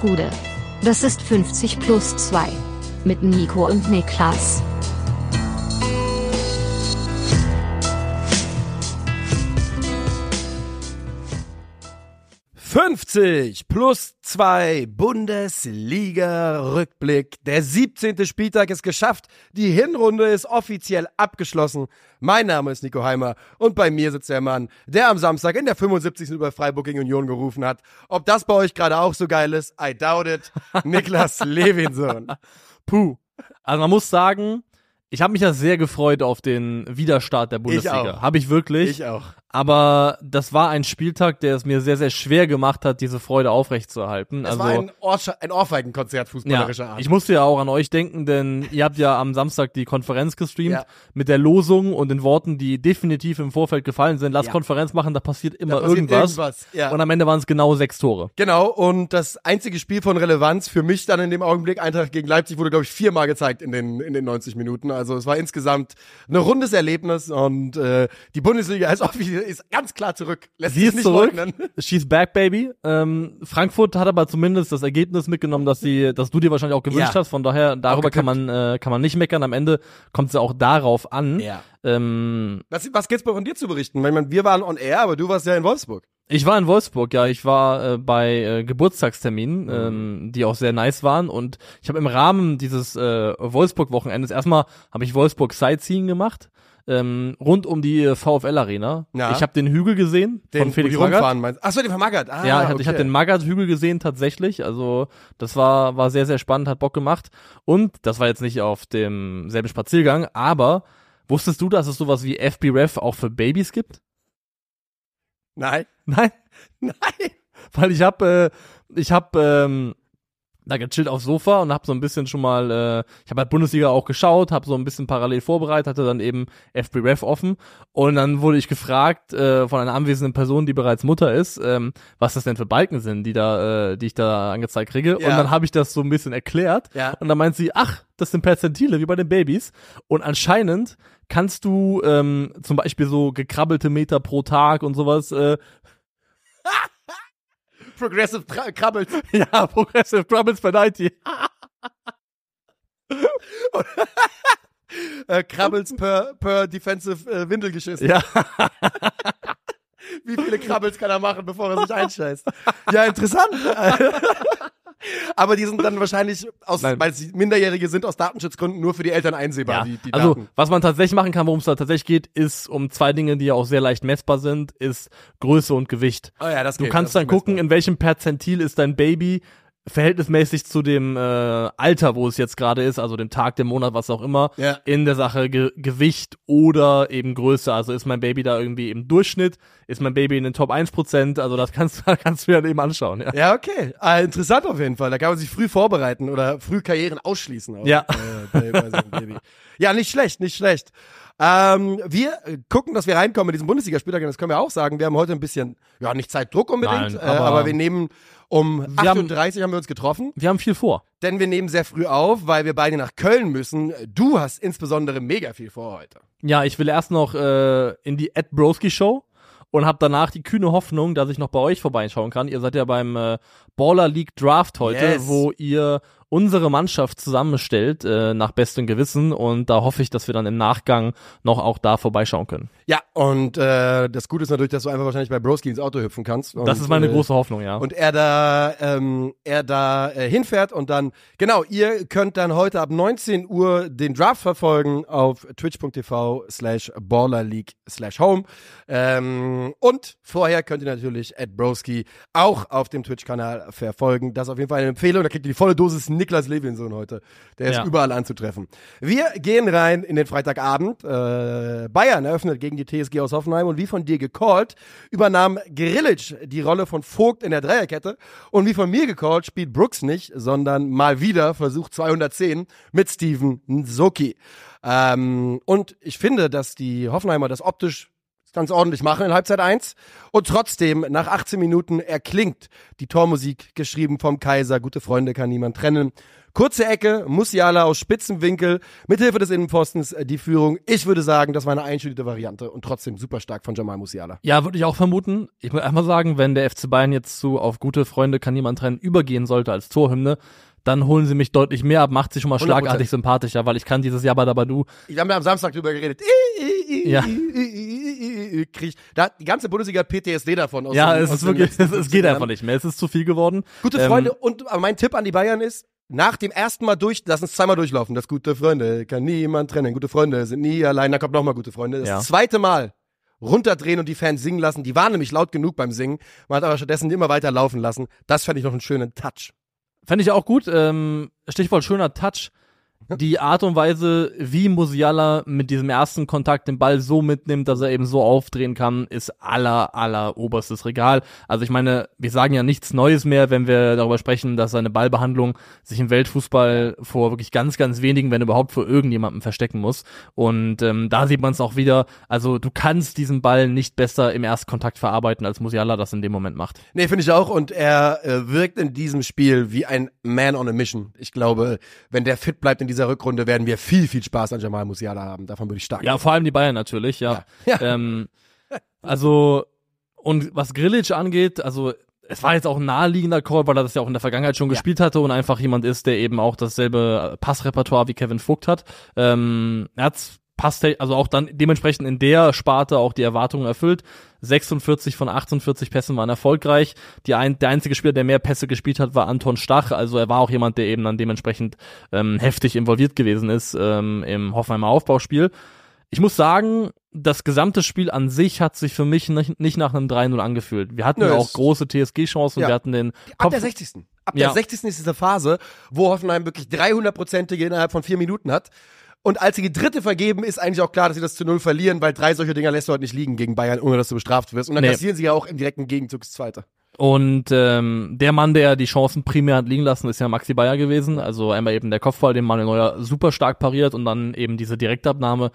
Gude. Das ist 50 plus 2. Mit Nico und Niklas. »50 plus 2 Bundesliga-Rückblick. Der 17. Spieltag ist geschafft. Die Hinrunde ist offiziell abgeschlossen. Mein Name ist Nico Heimer und bei mir sitzt der Mann, der am Samstag in der 75. über Freiburg gegen Union gerufen hat. Ob das bei euch gerade auch so geil ist, I doubt it. Niklas Levinson. Puh. Also man muss sagen, ich habe mich ja sehr gefreut auf den Widerstart der Bundesliga. Habe ich wirklich. Ich auch. Aber das war ein Spieltag, der es mir sehr, sehr schwer gemacht hat, diese Freude aufrechtzuerhalten. Es also, war ein, ein Ohrfeigenkonzert fußballerischer ja, Art. Ich musste ja auch an euch denken, denn ihr habt ja am Samstag die Konferenz gestreamt Ja. mit der Losung und den Worten, die definitiv im Vorfeld gefallen sind. Lass Ja. Konferenz machen, da passiert immer Da passiert irgendwas. irgendwas, ja. Und am Ende waren es genau sechs Tore. Genau, und das einzige Spiel von Relevanz für mich dann in dem Augenblick, Eintracht gegen Leipzig, wurde, glaube ich, viermal gezeigt in den, in den 90 Minuten. Also es war insgesamt ein rundes Erlebnis und äh, die Bundesliga ist, offiziell, ist ganz klar zurück. Lässt Sie ist nicht zurück. leugnen. She's back, baby. Ähm, Frankfurt hat aber zumindest das Ergebnis mitgenommen, dass sie, dass du dir wahrscheinlich auch gewünscht Ja. hast. Von daher, darüber kann man, äh, kann man nicht meckern. Am Ende kommt es ja auch darauf an. Ja. Ähm, Was, was geht's bei von dir zu berichten? Ich meine, wir waren on air, aber du warst ja in Wolfsburg. ich war in Wolfsburg, ja. Ich war äh, bei äh, Geburtstagsterminen, Mhm. ähm, die auch sehr nice waren. Und ich habe im Rahmen dieses äh, Wolfsburg-Wochenendes erstmal habe ich Wolfsburg Sightseeing gemacht. Ähm, rund um die äh, VfL Arena. Ja. Ich habe den Hügel gesehen Den, von Felix Magath. Achso, den von Magath. Ah, Ja, ich, okay. ich habe den Magath-Hügel gesehen tatsächlich. Also das war, war sehr, sehr spannend, hat Bock gemacht. Und das war jetzt nicht auf demselben Spaziergang, aber wusstest du, dass es sowas wie FB-Ref auch für Babys gibt? Nein. Nein, Nein. weil ich habe, äh, ich habe ähm, da gechillt aufs Sofa und habe so ein bisschen schon mal, äh, ich habe halt Bundesliga auch geschaut, habe so ein bisschen parallel vorbereitet, hatte dann eben FB-Ref offen und dann wurde ich gefragt äh, von einer anwesenden Person, die bereits Mutter ist, ähm, was das denn für Balken sind, die da, äh, die ich da angezeigt kriege. Ja. Und dann habe ich das so ein bisschen erklärt Ja. und dann meint sie, ach, das sind Perzentile wie bei den Babys und anscheinend kannst du ähm, zum Beispiel so gekrabbelte Meter pro Tag und sowas äh, Progressive Tra- krabbelt. Ja, Progressive Troubles per 90. äh, Krabbels per, per Defensive äh, Windelgeschiss. Ja. Wie viele Krabbels kann er machen, bevor er sich einscheißt? Ja, interessant. Aber die sind dann wahrscheinlich aus, Nein. weil sie Minderjährige sind aus Datenschutzgründen nur für die Eltern einsehbar, Ja, die, die also Daten. was man tatsächlich machen kann, worum es da tatsächlich geht, ist um zwei Dinge, die ja auch sehr leicht messbar sind, ist Größe und Gewicht. Oh ja, das Du geht, kannst das dann gucken, messbar. in welchem Perzentil ist dein Baby verhältnismäßig zu dem äh, Alter, wo es jetzt gerade ist, also dem Tag, dem Monat, was auch immer, Ja. in der Sache Ge Gewicht oder eben Größe. Also ist mein Baby da irgendwie im Durchschnitt, ist mein Baby in den Top 1%, also das kannst, kannst du dir dann eben anschauen. Ja. Ja, okay. Ah, interessant auf jeden Fall. Da kann man sich früh vorbereiten oder früh Karrieren ausschließen. Auch, Ja. Äh, bei, bei so. Ja, nicht schlecht, nicht schlecht. Ähm, wir gucken, dass wir reinkommen in diesen Bundesligaspieltag. Das können wir auch sagen. Wir haben heute ein bisschen, ja, nicht Zeitdruck unbedingt, Nein, äh, aber, aber wir nehmen um Wir haben- 38 haben wir uns getroffen. Wir haben viel vor. Denn wir nehmen sehr früh auf, weil wir beide nach Köln müssen. Du hast insbesondere mega viel vor heute. Ja, ich will erst noch äh, in die Ed Broski Show und habe danach die kühne Hoffnung, dass ich noch bei euch vorbeischauen kann. Ihr seid ja beim äh, Baller League Draft heute, Yes. wo ihr unsere Mannschaft zusammenstellt äh, nach bestem Gewissen und da hoffe ich, dass wir dann im Nachgang noch auch da vorbeischauen können. Ja, und äh, das Gute ist natürlich, dass du einfach wahrscheinlich bei Broski ins Auto hüpfen kannst. Und, Das ist meine äh, große Hoffnung, ja. und er da ähm, er da äh, hinfährt und dann genau ihr könnt dann heute ab 19 Uhr den Draft verfolgen auf twitch.tv slash ballerleague slash home ähm, und vorher könnt ihr natürlich Ed Broski auch auf dem Twitch-Kanal verfolgen das ist auf jeden Fall eine Empfehlung da kriegt ihr die volle Dosis Niklas Levinson heute der ist Ja. überall anzutreffen wir gehen rein in den Freitagabend äh, Bayern eröffnet gegen die TSG aus Hoffenheim und wie von dir gecallt übernahm Grilic die Rolle von Vogt in der Dreierkette und wie von mir gecallt spielt Brooks nicht, sondern mal wieder Versuch 210 mit Steven Nsoki. Ähm, und ich finde, dass die Hoffenheimer das optisch ganz ordentlich machen in Halbzeit 1. Und trotzdem, nach 18 Minuten erklingt die Tormusik, geschrieben vom Kaiser. Gute Freunde kann niemand trennen. Kurze Ecke, Musiala aus Spitzenwinkel, mithilfe des Innenpostens äh, die Führung. Ich würde sagen, das war eine einstudierte Variante und trotzdem super stark von Jamal Musiala. Ja, würde ich auch vermuten. Ich würde einfach sagen, wenn der FC Bayern jetzt zu auf gute Freunde kann niemand trennen übergehen sollte als Torhymne, dann holen sie mich deutlich mehr ab, macht sich schon mal 100%. schlagartig sympathischer, weil ich kann dieses Jabba Dabba Du. Wir haben ja am Samstag drüber geredet. Ja. Krieg, da hat die ganze Bundesliga PTSD davon. Aus Ja, den- es ist wirklich, es, es 15 geht einfach nicht mehr. Es ist zu viel geworden. Gute Ähm, Freunde und mein Tipp an die Bayern ist, nach dem ersten Mal durch, lass uns zweimal durchlaufen. Das gute Freunde kann niemand trennen. Gute Freunde sind nie allein. Da kommt nochmal gute Freunde. Das Ja. zweite Mal runterdrehen und die Fans singen lassen. Die waren nämlich laut genug beim Singen. Man hat aber stattdessen immer weiter laufen lassen. Das fände ich noch einen schönen Touch. Fände ich auch gut. Ähm, Stichwort schöner Touch. Die Art und Weise, wie Musiala mit diesem ersten Kontakt den Ball so mitnimmt, dass er eben so aufdrehen kann, ist aller, aller oberstes Regal. Also ich meine, wir sagen ja nichts Neues mehr, wenn wir darüber sprechen, dass seine Ballbehandlung sich im Weltfußball vor wirklich ganz, ganz wenigen, wenn überhaupt vor irgendjemandem verstecken muss. Und ähm, da sieht man es auch wieder. Also du kannst diesen Ball nicht besser im Erstkontakt verarbeiten, als Musiala das in dem Moment macht. Nee, finde ich auch. Und er äh, wirkt in diesem Spiel wie ein Man on a Mission. Ich glaube, wenn der fit bleibt in dieser Rückrunde, werden wir viel, viel Spaß an Jamal Musiala haben. Davon würde ich stark Ja, vor allem die Bayern natürlich, ja. Ja. Ja. Ähm, also, und was Grilic angeht, also es war jetzt auch ein naheliegender Call, weil er das ja auch in der Vergangenheit schon gespielt hatte und einfach jemand ist, der eben auch dasselbe Passrepertoire wie Kevin Vogt hat. Ähm, er hat's passt also auch dann dementsprechend in der Sparte auch die Erwartungen erfüllt. 46 von 48 Pässen waren erfolgreich. Die ein, der einzige Spieler, der mehr Pässe gespielt hat, war Anton Stach. Also er war auch jemand, der eben dann dementsprechend ähm, heftig involviert gewesen ist ähm, im Hoffenheimer Aufbauspiel. Ich muss sagen, das gesamte Spiel an sich hat sich für mich nicht, nicht nach einem 3-0 angefühlt. Wir hatten Nö, auch es- große TSG-Chancen, Ja. wir hatten den Ab Kopf der 60. Ab Ja. der 60. ist diese Phase, wo Hoffenheim wirklich 300-prozentige innerhalb von vier Minuten hat. Und als sie die dritte vergeben, ist eigentlich auch klar, dass sie das zu null verlieren, weil drei solche Dinger lässt du heute nicht liegen gegen Bayern, ohne dass du bestraft wirst. Und dann Nee. kassieren sie ja auch im direkten Gegenzug das zweite. Und ähm, der Mann, der die Chancen primär hat liegen lassen, ist ja Maxi Bayer gewesen. Also einmal eben der Kopfball, den Manuel Neuer super stark pariert und dann eben diese Direktabnahme,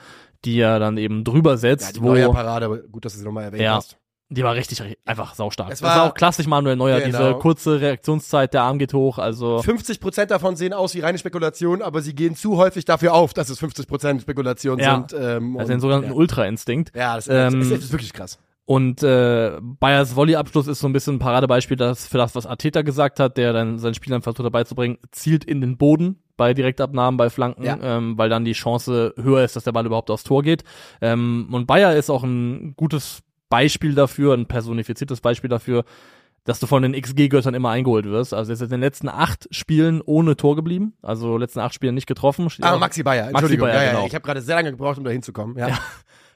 die er dann eben drüber Ja, setzt, die wo neue Parade, aber gut, dass du sie nochmal erwähnt Ja. hast. Die war richtig einfach saustark. Es das war war- auch klassisch Manuel Neuer, Genau. diese kurze Reaktionszeit, der Arm geht hoch, also 50 Prozent davon sehen aus wie reine Spekulation, aber sie gehen zu häufig dafür auf, dass es 50 Prozent Spekulation Ja. sind. Ähm, also den sogenannten ja. Ultra-Instinkt. Ja, das, Ähm, das, ist wirklich krass. Und äh, Bayers Volleyabschluss ist so ein bisschen ein Paradebeispiel das, für das, was Arteta gesagt hat, der dann seinen Spielern versucht dabei zu bringen, zielt in den Boden bei Direktabnahmen, bei Flanken, Ja. ähm, weil dann die Chance höher ist, dass der Ball überhaupt aufs Tor geht. Ähm, und Bayer ist auch ein gutes Beispiel dafür, ein personifiziertes Beispiel dafür, dass du von den XG-Göttern immer eingeholt wirst. Also er ist in den letzten acht Spielen ohne Tor geblieben, also letzten acht Spielen nicht getroffen. Ah, Maxi Bayer, Maxi Entschuldigung. Bayer, ja, ja, genau. Ich habe gerade sehr lange gebraucht, um da hinzukommen. Ja. Ja.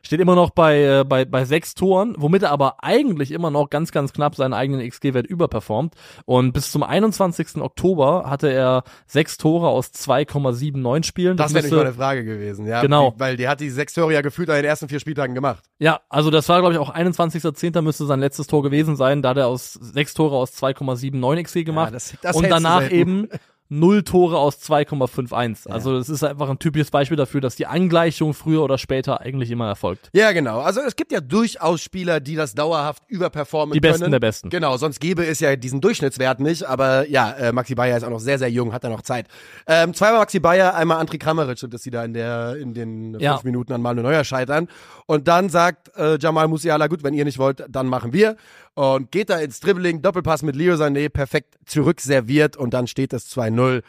Steht immer noch bei, äh, bei, bei sechs Toren, womit er aber eigentlich immer noch ganz, ganz knapp seinen eigenen XG-Wert überperformt. Und bis zum 21. Oktober hatte er sechs Tore aus 2,79 Spielen. Das wäre nicht meine Frage gewesen, ja. Genau. Weil der hat die sechs Tore ja gefühlt an den ersten vier Spieltagen gemacht. Ja, also das war, glaube ich, auch 21.10. müsste sein letztes Tor gewesen sein. Da hat er aus sechs Tore aus 2,79 XG gemacht. Ja, das- das und danach eben null Tore aus 2,51. Also das ist einfach ein typisches Beispiel dafür, dass die Angleichung früher oder später eigentlich immer erfolgt. Ja, genau. Also es gibt ja durchaus Spieler, die das dauerhaft überperformen Die Besten können. der Besten. Genau, sonst gäbe es ja diesen Durchschnittswert nicht. Aber ja, äh, Maxi Bayer ist auch noch sehr, sehr jung, hat da noch Zeit. Ähm, zweimal Maxi Bayer, einmal André Kramaric, und dass sie da in, der, in den fünf Ja. Minuten an Manuel Neuer scheitern. Und dann sagt äh, Jamal Musiala, gut, wenn ihr nicht wollt, dann machen wir. Und geht da ins Dribbling, Doppelpass mit Leo Sané, perfekt zurückserviert und dann steht es 2-0.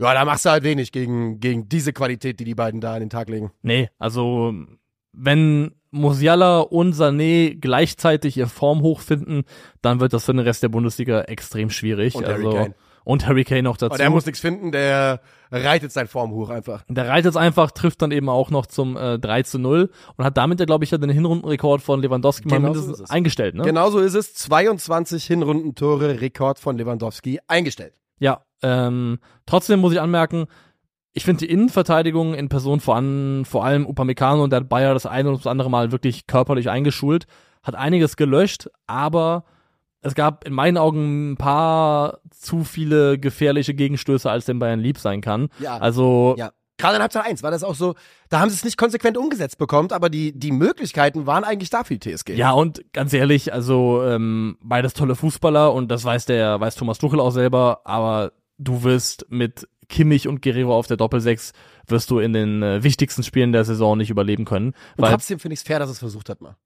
Ja, da machst du halt wenig gegen, gegen diese Qualität, die die beiden da an den Tag legen. Nee, also wenn Musiala und Sané gleichzeitig ihr Form hochfinden, dann wird das für den Rest der Bundesliga extrem schwierig. Und Harry also, Kane. Und Harry Kane noch dazu. Aber der muss nichts finden, der reitet sein Form hoch einfach. Der reitet einfach, trifft dann eben auch noch zum äh, 3 zu 0 und hat damit ja, glaube ich, ja den Hinrundenrekord von Lewandowski mal Genau so mindestens ist es. eingestellt, ne? Genauso ist es. 22 Hinrundentore, Rekord von Lewandowski eingestellt. Ja, ähm, trotzdem muss ich anmerken, ich finde die Innenverteidigung in Person vor, an, vor allem Upamecano und der hat Bayer das eine oder das andere Mal wirklich körperlich eingeschult, hat einiges gelöscht, aber es gab in meinen Augen ein paar zu viele gefährliche Gegenstöße, als dem Bayern lieb sein kann. Ja. Also Ja. Gerade in Halbzeit 1 war das auch so, da haben sie es nicht konsequent umgesetzt bekommen, aber die, die Möglichkeiten waren eigentlich da für die TSG. Ja, und ganz ehrlich, also ähm, beides tolle Fußballer und das weiß der, weiß Thomas Tuchel auch selber, aber du wirst mit Kimmich und Guerrero auf der Doppelsechs wirst du in den äh, wichtigsten Spielen der Saison nicht überleben können. Und trotzdem finde ich es fair, dass es versucht hat mal.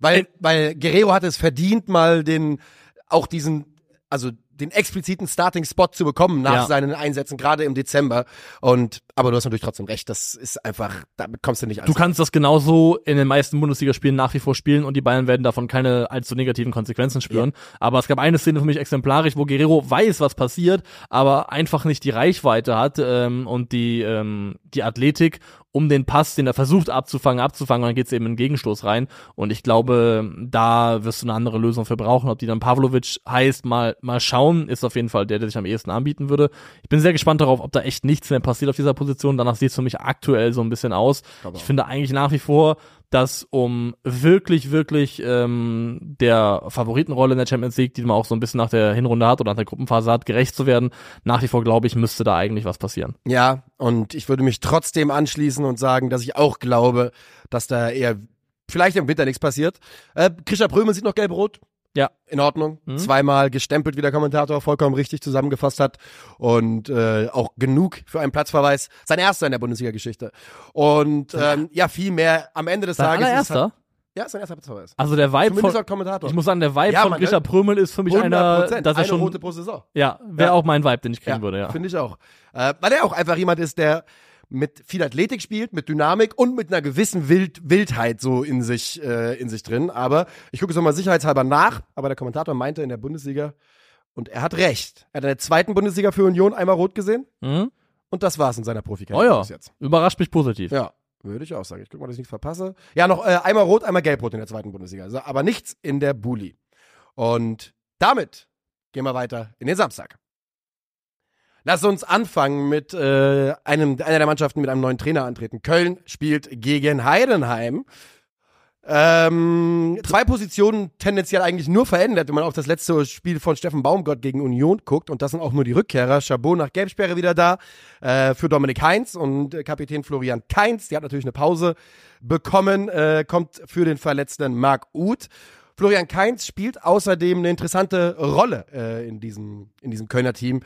Weil, weil Guerrero hat es verdient, mal den, auch diesen, also den expliziten Starting-Spot zu bekommen nach Ja. seinen Einsätzen, gerade im Dezember. Und, aber du hast natürlich trotzdem recht, das ist einfach, damit kommst du nicht du an. kannst das genauso in den meisten Bundesligaspielen nach wie vor spielen und die Bayern werden davon keine allzu negativen Konsequenzen spüren. Aber es gab eine Szene für mich exemplarisch, wo Guerrero weiß, was passiert, aber einfach nicht die Reichweite hat ähm, und die, ähm, die Athletik, um den Pass, den er versucht abzufangen, abzufangen, und dann geht's eben in den Gegenstoß rein. Und ich glaube, da wirst du eine andere Lösung für brauchen. Ob die dann Pavlovic heißt, mal, mal schauen, ist auf jeden Fall der, der sich am ehesten anbieten würde. Ich bin sehr gespannt darauf, ob da echt nichts mehr passiert auf dieser Position. Danach sieht's für mich aktuell so ein bisschen aus. Ich finde eigentlich nach wie vor, dass um wirklich, wirklich ähm, der Favoritenrolle in der Champions League, die man auch so ein bisschen nach der Hinrunde hat oder nach der Gruppenphase hat, gerecht zu werden, nach wie vor glaube ich, müsste da eigentlich was passieren. Ja, und ich würde mich trotzdem anschließen und sagen, dass ich auch glaube, dass da eher vielleicht im Winter nichts passiert. Äh, Krischer Prömel sieht noch gelb-rot. Ja. In Ordnung. Mhm. Zweimal gestempelt, wie der Kommentator vollkommen richtig zusammengefasst hat. Und äh, auch genug für einen Platzverweis. Sein erster in der Bundesliga-Geschichte. Und ähm, ja, viel mehr am Ende des Sein Tages. ist allererster? Halt, ja, sein erster Platzverweis. Also der Vibe Zumindest von, Kommentator. ich muss sagen, der Vibe Ja, von Mann, Grisha ne? Prömel ist für mich einer, 100%, dass er eine schon, rote pro Saison. ja, wäre Ja. auch mein Vibe, den ich kriegen würde, ja. Finde ich auch. Äh, weil er auch einfach jemand ist, der mit viel Athletik spielt, mit Dynamik und mit einer gewissen Wild Wildheit so in sich, äh, in sich drin. Aber ich gucke es nochmal sicherheitshalber nach, aber der Kommentator meinte in der Bundesliga, und er hat recht. Er hat in der zweiten Bundesliga für Union einmal rot gesehen Mhm. und das war's in seiner Profikarriere Oh ja. bis jetzt. Überrascht mich positiv. Ja, würde ich auch sagen. Ich gucke mal, dass ich nichts verpasse. Ja, noch äh, einmal rot, einmal gelb-rot in der zweiten Bundesliga. Also, aber nichts in der Bulli. Und damit gehen wir weiter in den Samstag. Lass uns anfangen mit äh, einem, einer der Mannschaften mit einem neuen Trainer antreten. Köln spielt gegen Heidenheim. Ähm, zwei Positionen tendenziell eigentlich nur verändert, wenn man auf das letzte Spiel von Steffen Baumgott gegen Union guckt. Und das sind auch nur die Rückkehrer. Chabot nach Gelbsperre wieder da äh, für Dominik Heinz und äh, Kapitän Florian Kainz. Die hat natürlich eine Pause bekommen, äh, kommt für den verletzten Marc Uth. Florian Kainz spielt außerdem eine interessante Rolle äh, in, diesem, in diesem Kölner Team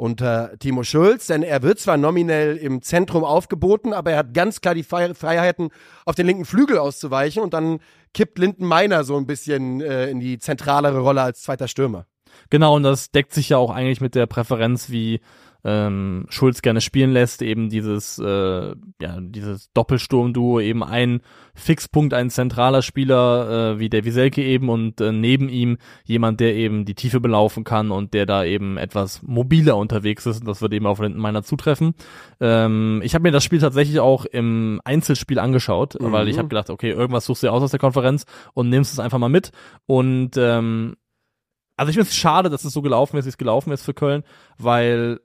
unter Timo Schulz, denn er wird zwar nominell im Zentrum aufgeboten, aber er hat ganz klar die Fre- Freiheiten, auf den linken Flügel auszuweichen und dann kippt Linden Meiner so ein bisschen äh, in die zentralere Rolle als zweiter Stürmer. Genau, und das deckt sich ja auch eigentlich mit der Präferenz, wie ähm, Schulz gerne spielen lässt, eben dieses, äh, ja, dieses Doppelsturmduo, eben ein Fixpunkt, ein zentraler Spieler äh, wie der Wieselke eben und äh, neben ihm jemand, der eben die Tiefe belaufen kann und der da eben etwas mobiler unterwegs ist. Und das wird eben auf Lindenmeiner zutreffen. Ähm, ich habe mir das Spiel tatsächlich auch im Einzelspiel angeschaut, weil ich habe gedacht, okay, irgendwas suchst du dir aus aus der Konferenz und nimmst es einfach mal mit. Und ähm, also ich finde es schade, dass es so gelaufen ist, wie es gelaufen ist für Köln, weil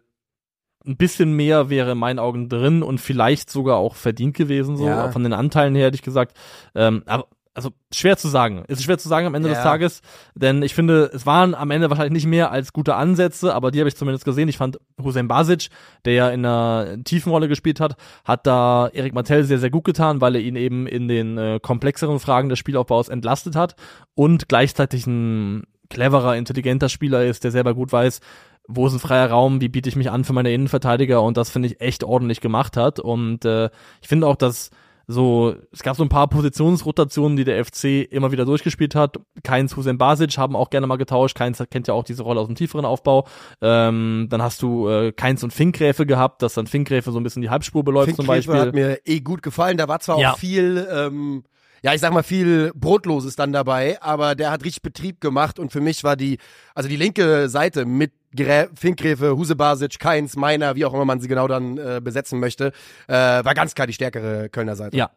ein bisschen mehr wäre in meinen Augen drin und vielleicht sogar auch verdient gewesen, so Ja. von den Anteilen her hätte ich gesagt. Ähm, aber also schwer zu sagen. Es ist schwer zu sagen am Ende Ja. des Tages, denn ich finde, es waren am Ende wahrscheinlich nicht mehr als gute Ansätze, aber die habe ich zumindest gesehen. Ich fand Hussein Basic, der ja in einer tiefen Rolle gespielt hat, hat da Erik Martell sehr, sehr gut getan, weil er ihn eben in den äh, komplexeren Fragen des Spielaufbaus entlastet hat und gleichzeitig ein cleverer, intelligenter Spieler ist, der selber gut weiß, wo ist ein freier Raum, wie biete ich mich an für meine Innenverteidiger und das finde ich echt ordentlich gemacht hat und äh, ich finde auch, dass so, es gab so ein paar Positionsrotationen, die der FC immer wieder durchgespielt hat. Keins, Hussein Basic haben auch gerne mal getauscht. Keins kennt ja auch diese Rolle aus dem tieferen Aufbau. Ähm, dann hast du äh, Keins und Finkgräfe gehabt, dass dann Finkgräfe so ein bisschen die Halbspur beläuft zum Finkgräfe Beispiel. hat mir eh gut gefallen. Da war zwar Ja. auch viel, ähm, ja, ich sag mal, viel Brotloses dann dabei, aber der hat richtig Betrieb gemacht und für mich war die, also die linke Seite mit Grä Finkgräfe, Husebasic, Keins, Meiner, wie auch immer man sie genau dann äh, besetzen möchte, äh, war ganz klar die stärkere Kölner Seite. Ja.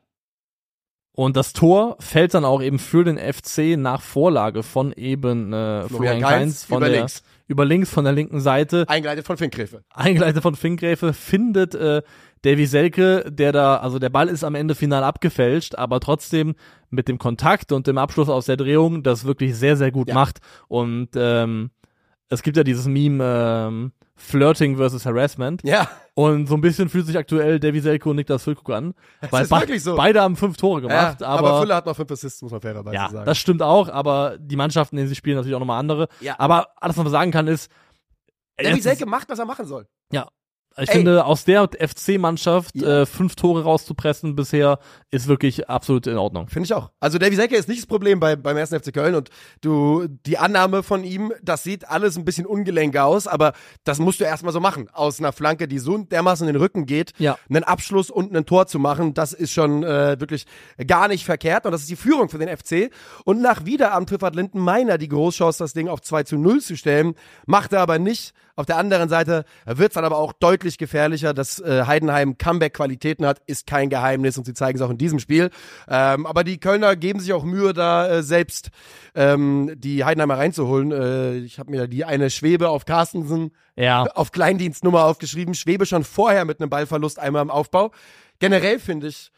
Und das Tor fällt dann auch eben für den FC nach Vorlage von eben äh, Florian Kainz von über der, links. über links von der linken Seite. Eingeleitet von Finkgräfe. eingeleitet von Finkgräfe, findet äh, Davy Selke, der da, also der Ball ist am Ende final abgefälscht, aber trotzdem mit dem Kontakt und dem Abschluss aus der Drehung das wirklich sehr, sehr gut Ja. macht. Und ähm, es gibt ja dieses Meme ähm, Flirting versus Harassment. Ja, Und so ein bisschen fühlt sich aktuell Davy Selke und Niklas Füllkrug an. Weil ist wirklich so. beide haben fünf Tore ja gemacht, aber, aber, Füller hat noch fünf Assists, muss man fairerweise ja, sagen. das stimmt auch, aber die Mannschaften, in denen sie spielen, natürlich auch nochmal andere. Ja. Aber alles, was man sagen kann, ist, Davy Selke macht, was er machen soll. Ich Ey. finde, aus der FC-Mannschaft Ja. äh, fünf Tore rauszupressen bisher ist wirklich absolut in Ordnung. Finde ich auch. Also Davy Selke ist nicht das Problem bei, beim 1. FC Köln und du, die Annahme von ihm, das sieht alles ein bisschen ungelenk aus, aber das musst du erstmal so machen. Aus einer Flanke, die so dermaßen in den Rücken geht, Ja. einen Abschluss und ein Tor zu machen, das ist schon äh, wirklich gar nicht verkehrt und das ist die Führung für den FC. Und nach Wiederanpfiff hat Linden Meiner die Großchance, das Ding auf 2 zu 0 zu stellen, macht er aber nicht. Auf der anderen Seite wird es dann aber auch deutlich gefährlicher, dass äh, Heidenheim Comeback-Qualitäten hat, ist kein Geheimnis und sie zeigen es auch in diesem Spiel. Ähm, aber die Kölner geben sich auch Mühe, da äh, selbst ähm, die Heidenheimer reinzuholen. Äh, ich habe mir die eine Schwebe auf Carstensen Ja. auf Kleindienstnummer aufgeschrieben. Schwebe schon vorher mit einem Ballverlust einmal im Aufbau. Generell finde ich,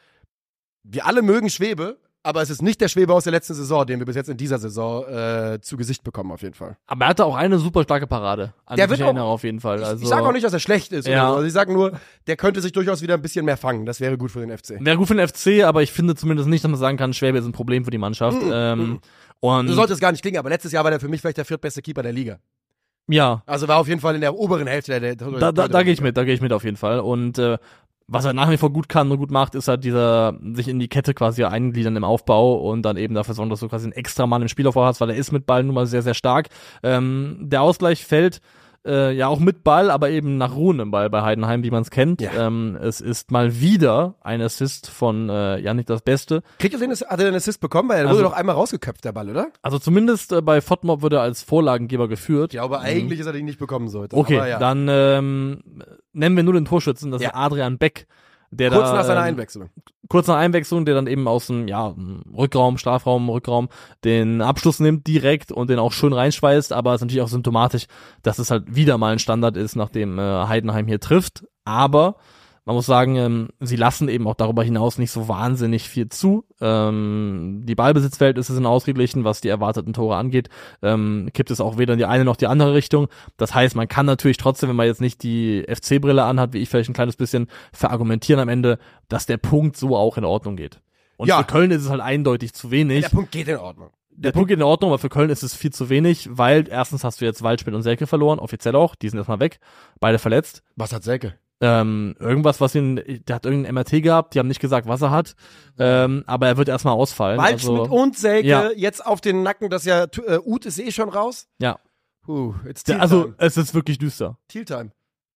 wir alle mögen Schwebe, aber es ist nicht der Schwebe aus der letzten Saison, den wir bis jetzt in dieser Saison äh, zu Gesicht bekommen, auf jeden Fall. Aber er hatte auch eine super starke Parade. An Der wird ich auch- auf jeden Fall. Ich- Also, ich sage auch nicht, dass er schlecht ist. Ja. So. Also ich sage nur, der könnte sich durchaus wieder ein bisschen mehr fangen. Das wäre gut für den FC. Wäre gut für den FC, aber ich finde zumindest nicht, dass man sagen kann, Schwäbe ist ein Problem für die Mannschaft. ähm, und So sollte es gar nicht klingen, aber letztes Jahr war der für mich vielleicht der viertbeste Keeper der Liga. ja, Also war auf jeden Fall in der oberen Hälfte der, der da, da, da gehe ich mit, da gehe ich mit auf jeden Fall. Und äh, was er nach wie vor gut kann und gut macht, ist halt dieser, sich in die Kette quasi eingliedern im Aufbau und dann eben dafür sorgen, dass du quasi einen extra Mann im Spielaufbau hast, weil er ist mit Ball nun mal sehr, sehr stark. Ähm, der Ausgleich fällt äh, ja auch mit Ball, aber eben nach ruhendem Ball bei Heidenheim, wie man es kennt. Ja. Ähm, es ist mal wieder ein Assist von äh, Janik das Beste. Kriegt er den, hat er den Assist bekommen? Weil er Also- wurde doch einmal rausgeköpft, der Ball, oder? Also zumindest äh, bei Fotmob wird er als Vorlagengeber geführt. Ich glaube, eigentlich ist er den nicht bekommen sollte. Okay, aber ja. dann ähm, nennen wir nur den Torschützen, das Ja. ist Adrian Beck. Der Kurz da, nach seiner ähm, Einwechslung. kurz nach Einwechslung, der dann eben aus dem ja, Rückraum, Strafraum, Rückraum den Abschluss nimmt direkt und den auch schön reinschweißt, aber es ist natürlich auch symptomatisch, dass es halt wieder mal ein Standard ist, nachdem äh, Heidenheim hier trifft. Aber man muss sagen, ähm, sie lassen eben auch darüber hinaus nicht so wahnsinnig viel zu. Ähm, die Ballbesitzverhältnisse sind ausgeglichen, was die erwarteten Tore angeht. Ähm, kippt es auch weder in die eine noch die andere Richtung. Das heißt, man kann natürlich trotzdem, wenn man jetzt nicht die FC-Brille anhat, wie ich vielleicht ein kleines bisschen, verargumentieren am Ende, dass der Punkt so auch in Ordnung geht. Und Ja. für Köln ist es halt eindeutig zu wenig. Der Punkt geht in Ordnung. Der Punkt geht in Ordnung, aber für Köln ist es viel zu wenig, weil erstens hast du jetzt Waldschmidt und Selke verloren, offiziell auch, die sind erstmal weg, beide verletzt. Was hat Selke? Ähm, irgendwas, was ihn, der hat irgendein MRT gehabt, die haben nicht gesagt, was er hat, ähm, aber er wird erstmal ausfallen. Waldschmidt also, und Selke Ja. jetzt auf den Nacken, das ja, äh, Uth ist eh schon raus. ja, Puh, jetzt Teal also es ist wirklich düster. Teal Time.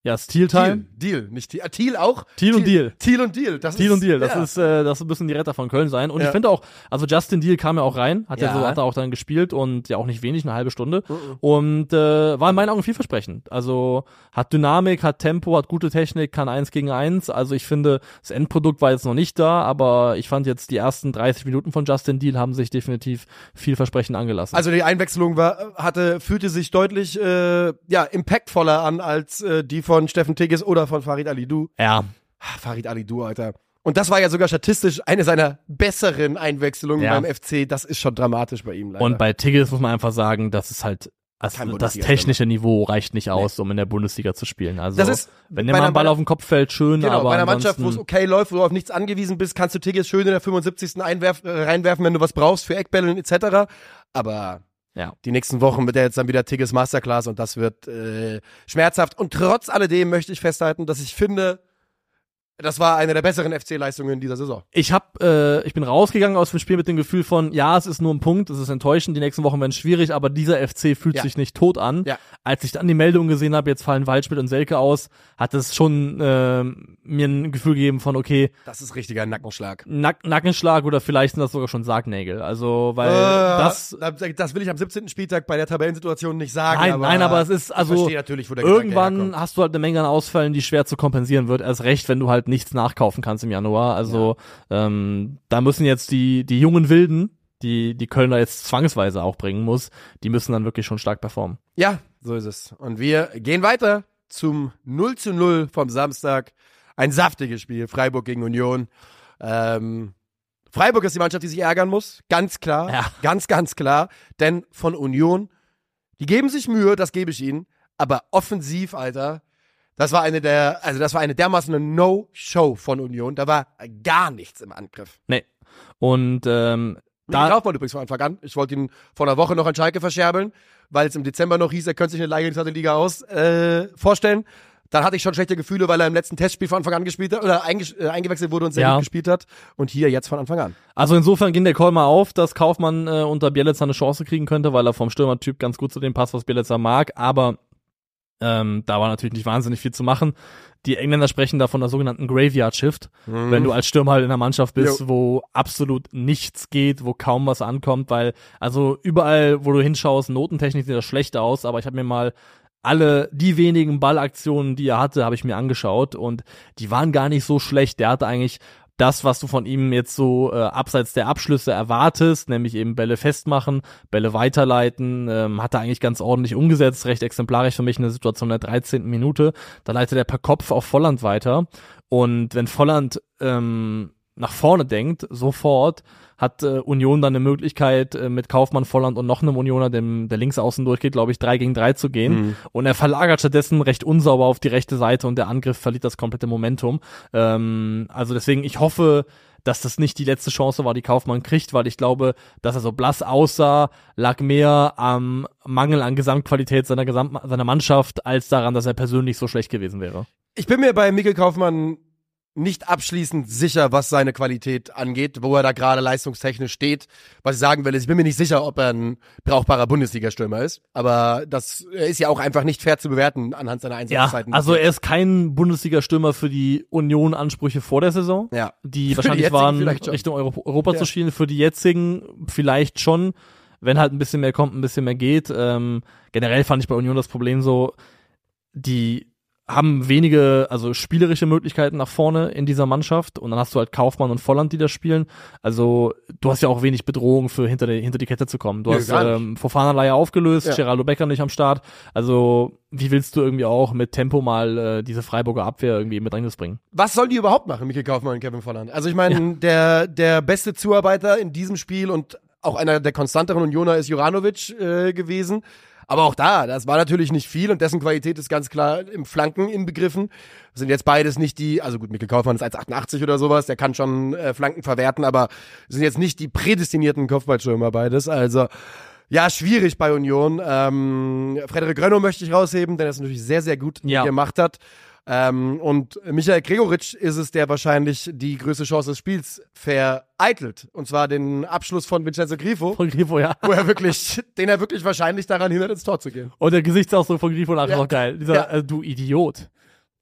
Ja, Steel Time. Deal, Deal, nicht Teal. Ah, Teal auch? Thiel und Deal. Teal und Deal. Das Thiel ist, und Deal, das ja. ist, äh, das müssen die Retter von Köln sein. Und Ja. ich finde auch, also Justin Deal kam ja auch rein, hat ja. Ja. so, hat er auch dann gespielt und ja auch nicht wenig, eine halbe Stunde. Mhm. Und äh, war in meinen Augen vielversprechend. Also hat Dynamik, hat Tempo, hat gute Technik, kann eins gegen eins. Also ich finde, das Endprodukt war jetzt noch nicht da, aber ich fand jetzt die ersten 30 Minuten von Justin Deal haben sich definitiv vielversprechend angelassen. Also die Einwechslung war, hatte, fühlte sich deutlich äh, ja, impactvoller an als äh, die von Steffen Tigges oder von Farid Alidou. ja, Ah, Farid Alidou, Alter. Und das war ja sogar statistisch eine seiner besseren Einwechslungen Ja. beim FC. Das ist schon dramatisch bei ihm leider. und bei Tigges muss man einfach sagen, das ist halt also das technische Niveau reicht nicht aus, um in der Bundesliga zu spielen. Also wenn der mal ein Ball auf den Kopf fällt, schön, Genau, aber bei einer Mannschaft, wo es okay läuft, wo du auf nichts angewiesen bist, kannst du Tigges schön in der 75. Einwerf, äh, reinwerfen, wenn du was brauchst für Eckbälle etc. Aber Ja. die nächsten Wochen wird er jetzt dann wieder Tigges Masterclass und das wird äh, schmerzhaft. Und trotz alledem möchte ich festhalten, dass ich finde, das war eine der besseren FC-Leistungen dieser Saison. Ich hab, äh, ich bin rausgegangen aus dem Spiel mit dem Gefühl von, ja, es ist nur ein Punkt, es ist enttäuschend, die nächsten Wochen werden schwierig, aber dieser FC fühlt Ja. sich nicht tot an. Ja. Als ich dann die Meldung gesehen habe, jetzt fallen Waldschmidt und Selke aus, hat es schon äh, mir ein Gefühl gegeben von, okay, Das ist richtiger Nackenschlag. Nack Nackenschlag oder vielleicht sind das sogar schon Sargnägel. Also, weil Äh, das das, will ich am 17. Spieltag bei der Tabellensituation nicht sagen. Nein, aber nein, aber es ist ich also verstehe natürlich, wo der irgendwann hast du halt eine Menge an Ausfällen, die schwer zu kompensieren wird. Erst recht, wenn du halt nichts nachkaufen kannst im Januar. Also ähm, da müssen jetzt die die jungen Wilden, die die Kölner jetzt zwangsweise auch bringen muss, die müssen dann wirklich schon stark performen. Ja, so ist es. Und wir gehen weiter zum 0 zu 0 vom Samstag. Ein saftiges Spiel, Freiburg gegen Union. Ähm, Freiburg ist die Mannschaft, die sich ärgern muss. Ganz klar. Ja. Ganz, ganz klar. Denn von Union, die geben sich Mühe, das gebe ich ihnen. aber offensiv, Alter, das war eine der, also das war eine dermaßen eine No-Show von Union. Da war gar nichts im Angriff. Nee. Und ähm, Da Kaufmann übrigens von Anfang an. Ich wollte ihn vor einer Woche noch an Schalke verscherbeln, weil es im Dezember noch hieß, er könnte sich eine Leihe in die zweite Liga aus äh, vorstellen. Dann hatte ich schon schlechte Gefühle, weil er im letzten Testspiel von Anfang an gespielt hat oder eingesch- äh, eingewechselt wurde und sehr Ja. gut gespielt hat. Und hier jetzt von Anfang an. also insofern ging der Call mal auf, dass Kaufmann äh, unter Bielitzer eine Chance kriegen könnte, weil er vom Stürmertyp ganz gut zu dem passt, was Bielitzer mag, aber ähm, da war natürlich nicht wahnsinnig viel zu machen. Die Engländer sprechen da von der sogenannten Graveyard Shift, wenn du als Stürmer halt in einer Mannschaft bist, Jo. wo absolut nichts geht, wo kaum was ankommt, weil also überall, wo du hinschaust, notentechnisch sieht das schlecht aus, aber ich habe mir mal alle die wenigen Ballaktionen, die er hatte, habe ich mir angeschaut und die waren gar nicht so schlecht. Der hatte eigentlich das, was du von ihm jetzt so äh, abseits der Abschlüsse erwartest, nämlich eben Bälle festmachen, Bälle weiterleiten, ähm, hat er eigentlich ganz ordentlich umgesetzt, recht exemplarisch für mich eine Situation in der 13. Minute. Da leitet er per Kopf auf Volland weiter und wenn Volland ähm, nach vorne denkt, sofort, hat äh, Union dann eine Möglichkeit, äh, mit Kaufmann, Volland und noch einem Unioner, dem der links außen durchgeht, glaube ich, drei gegen drei zu gehen. Und er verlagert stattdessen recht unsauber auf die rechte Seite und der Angriff verliert das komplette Momentum. Ähm, also deswegen, ich hoffe, dass das nicht die letzte Chance war, die Kaufmann kriegt, weil ich glaube, dass er so blass aussah, lag mehr am Mangel an Gesamtqualität seiner, Gesamt seiner Mannschaft, als daran, dass er persönlich so schlecht gewesen wäre. Ich bin mir bei Mikkel Kaufmann nicht abschließend sicher, was seine Qualität angeht, wo er da gerade leistungstechnisch steht. Was ich sagen will, ist, ich bin mir nicht sicher, ob er ein brauchbarer Bundesliga-Stürmer ist. Aber das ist ja auch einfach nicht fair zu bewerten anhand seiner Ja, Einsatzzeiten. also er ist kein Bundesliga-Stürmer für die Union-Ansprüche vor der Saison. ja. die die wahrscheinlich jetzigen waren. Richtung Euro Europa Ja. zu schielen. Für die jetzigen vielleicht schon, wenn halt ein bisschen mehr kommt, ein bisschen mehr geht. Ähm, generell fand ich bei Union das Problem so, die haben wenige, also spielerische Möglichkeiten nach vorne in dieser Mannschaft und dann hast du halt Kaufmann und Volland, die da spielen. Also du hast ja auch wenig Bedrohung für hinter die, hinter die Kette zu kommen. Du Nö, hast ähm, Fofana leider aufgelöst, Ja. Geraldo Becker nicht am Start. Also wie willst du irgendwie auch mit Tempo mal äh, diese Freiburger Abwehr irgendwie mit Bedrängnis bringen? Was sollen die überhaupt machen, Mikkel Kaufmann und Kevin Volland? Also ich meine, der, der beste Zuarbeiter in diesem Spiel und auch einer der konstanteren Unioner ist Juranovic äh, gewesen. Aber auch da, das war natürlich nicht viel und dessen Qualität ist ganz klar im Flanken inbegriffen. Das sind jetzt beides nicht die, also gut, Mikkel Kaufmann ist 1,88 oder sowas, der kann schon äh, Flanken verwerten, aber sind jetzt nicht die prädestinierten Kopfballstürmer beides. Also ja, schwierig bei Union. Ähm, Frederik Rönno möchte ich rausheben, der das natürlich sehr, sehr gut Ja. gemacht hat. Ähm, und Michael Gregoritsch ist es, der wahrscheinlich die größte Chance des Spiels vereitelt. Und zwar den Abschluss von Vincenzo Grifo, Von Grifo, ja. wo er wirklich, den er wirklich wahrscheinlich daran hindert, ins Tor zu gehen. Und der Gesichtsausdruck von Grifo nachher Ja. noch geil. Dieser, Ja. äh, du Idiot.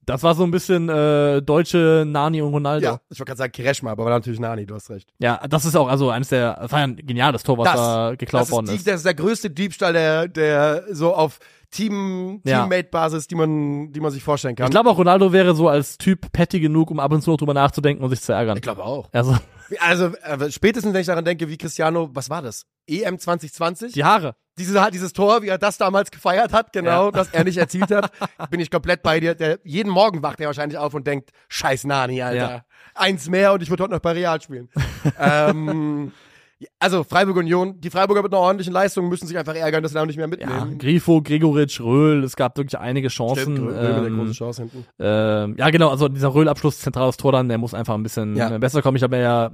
Das war so ein bisschen äh, deutsche Nani und Ronaldo. Ja, ich wollte gerade sagen Kireshma, aber war natürlich Nani, du hast recht. Ja, das ist auch also eines der, das war ja ein geniales Tor, was Das, da geklaut das, worden ist die, ist. das ist der größte Diebstahl, der, der so auf Team, Ja. Teammate-Basis, die man, die man sich vorstellen kann. Ich glaube auch Ronaldo wäre so als Typ petty genug, um ab und zu noch drüber nachzudenken und sich zu ärgern. ich glaube auch. Also Also äh, spätestens, wenn ich daran denke, wie Cristiano, was war das? EM 2020? die Haare. Diese, dieses Tor, wie er das damals gefeiert hat, genau, Ja. das er nicht erzielt hat, bin ich komplett bei dir. Der, jeden Morgen wacht er wahrscheinlich auf und denkt, scheiß Nani, Alter. Ja. Eins mehr und ich würde heute noch bei Real spielen. ähm, also Freiburg Union, die Freiburger mit einer ordentlichen Leistung müssen sich einfach ärgern, dass sie da nicht mehr Ja, mitnehmen. Grifo, Gregoritsch, Röhl, es gab wirklich einige Chancen. Stimmt, Röhl der ähm, große Chance hinten. Ähm, ja, genau, also dieser Röhl-Abschluss, zentrales Tor dann, der muss einfach ein bisschen Ja. besser kommen. Ich habe ja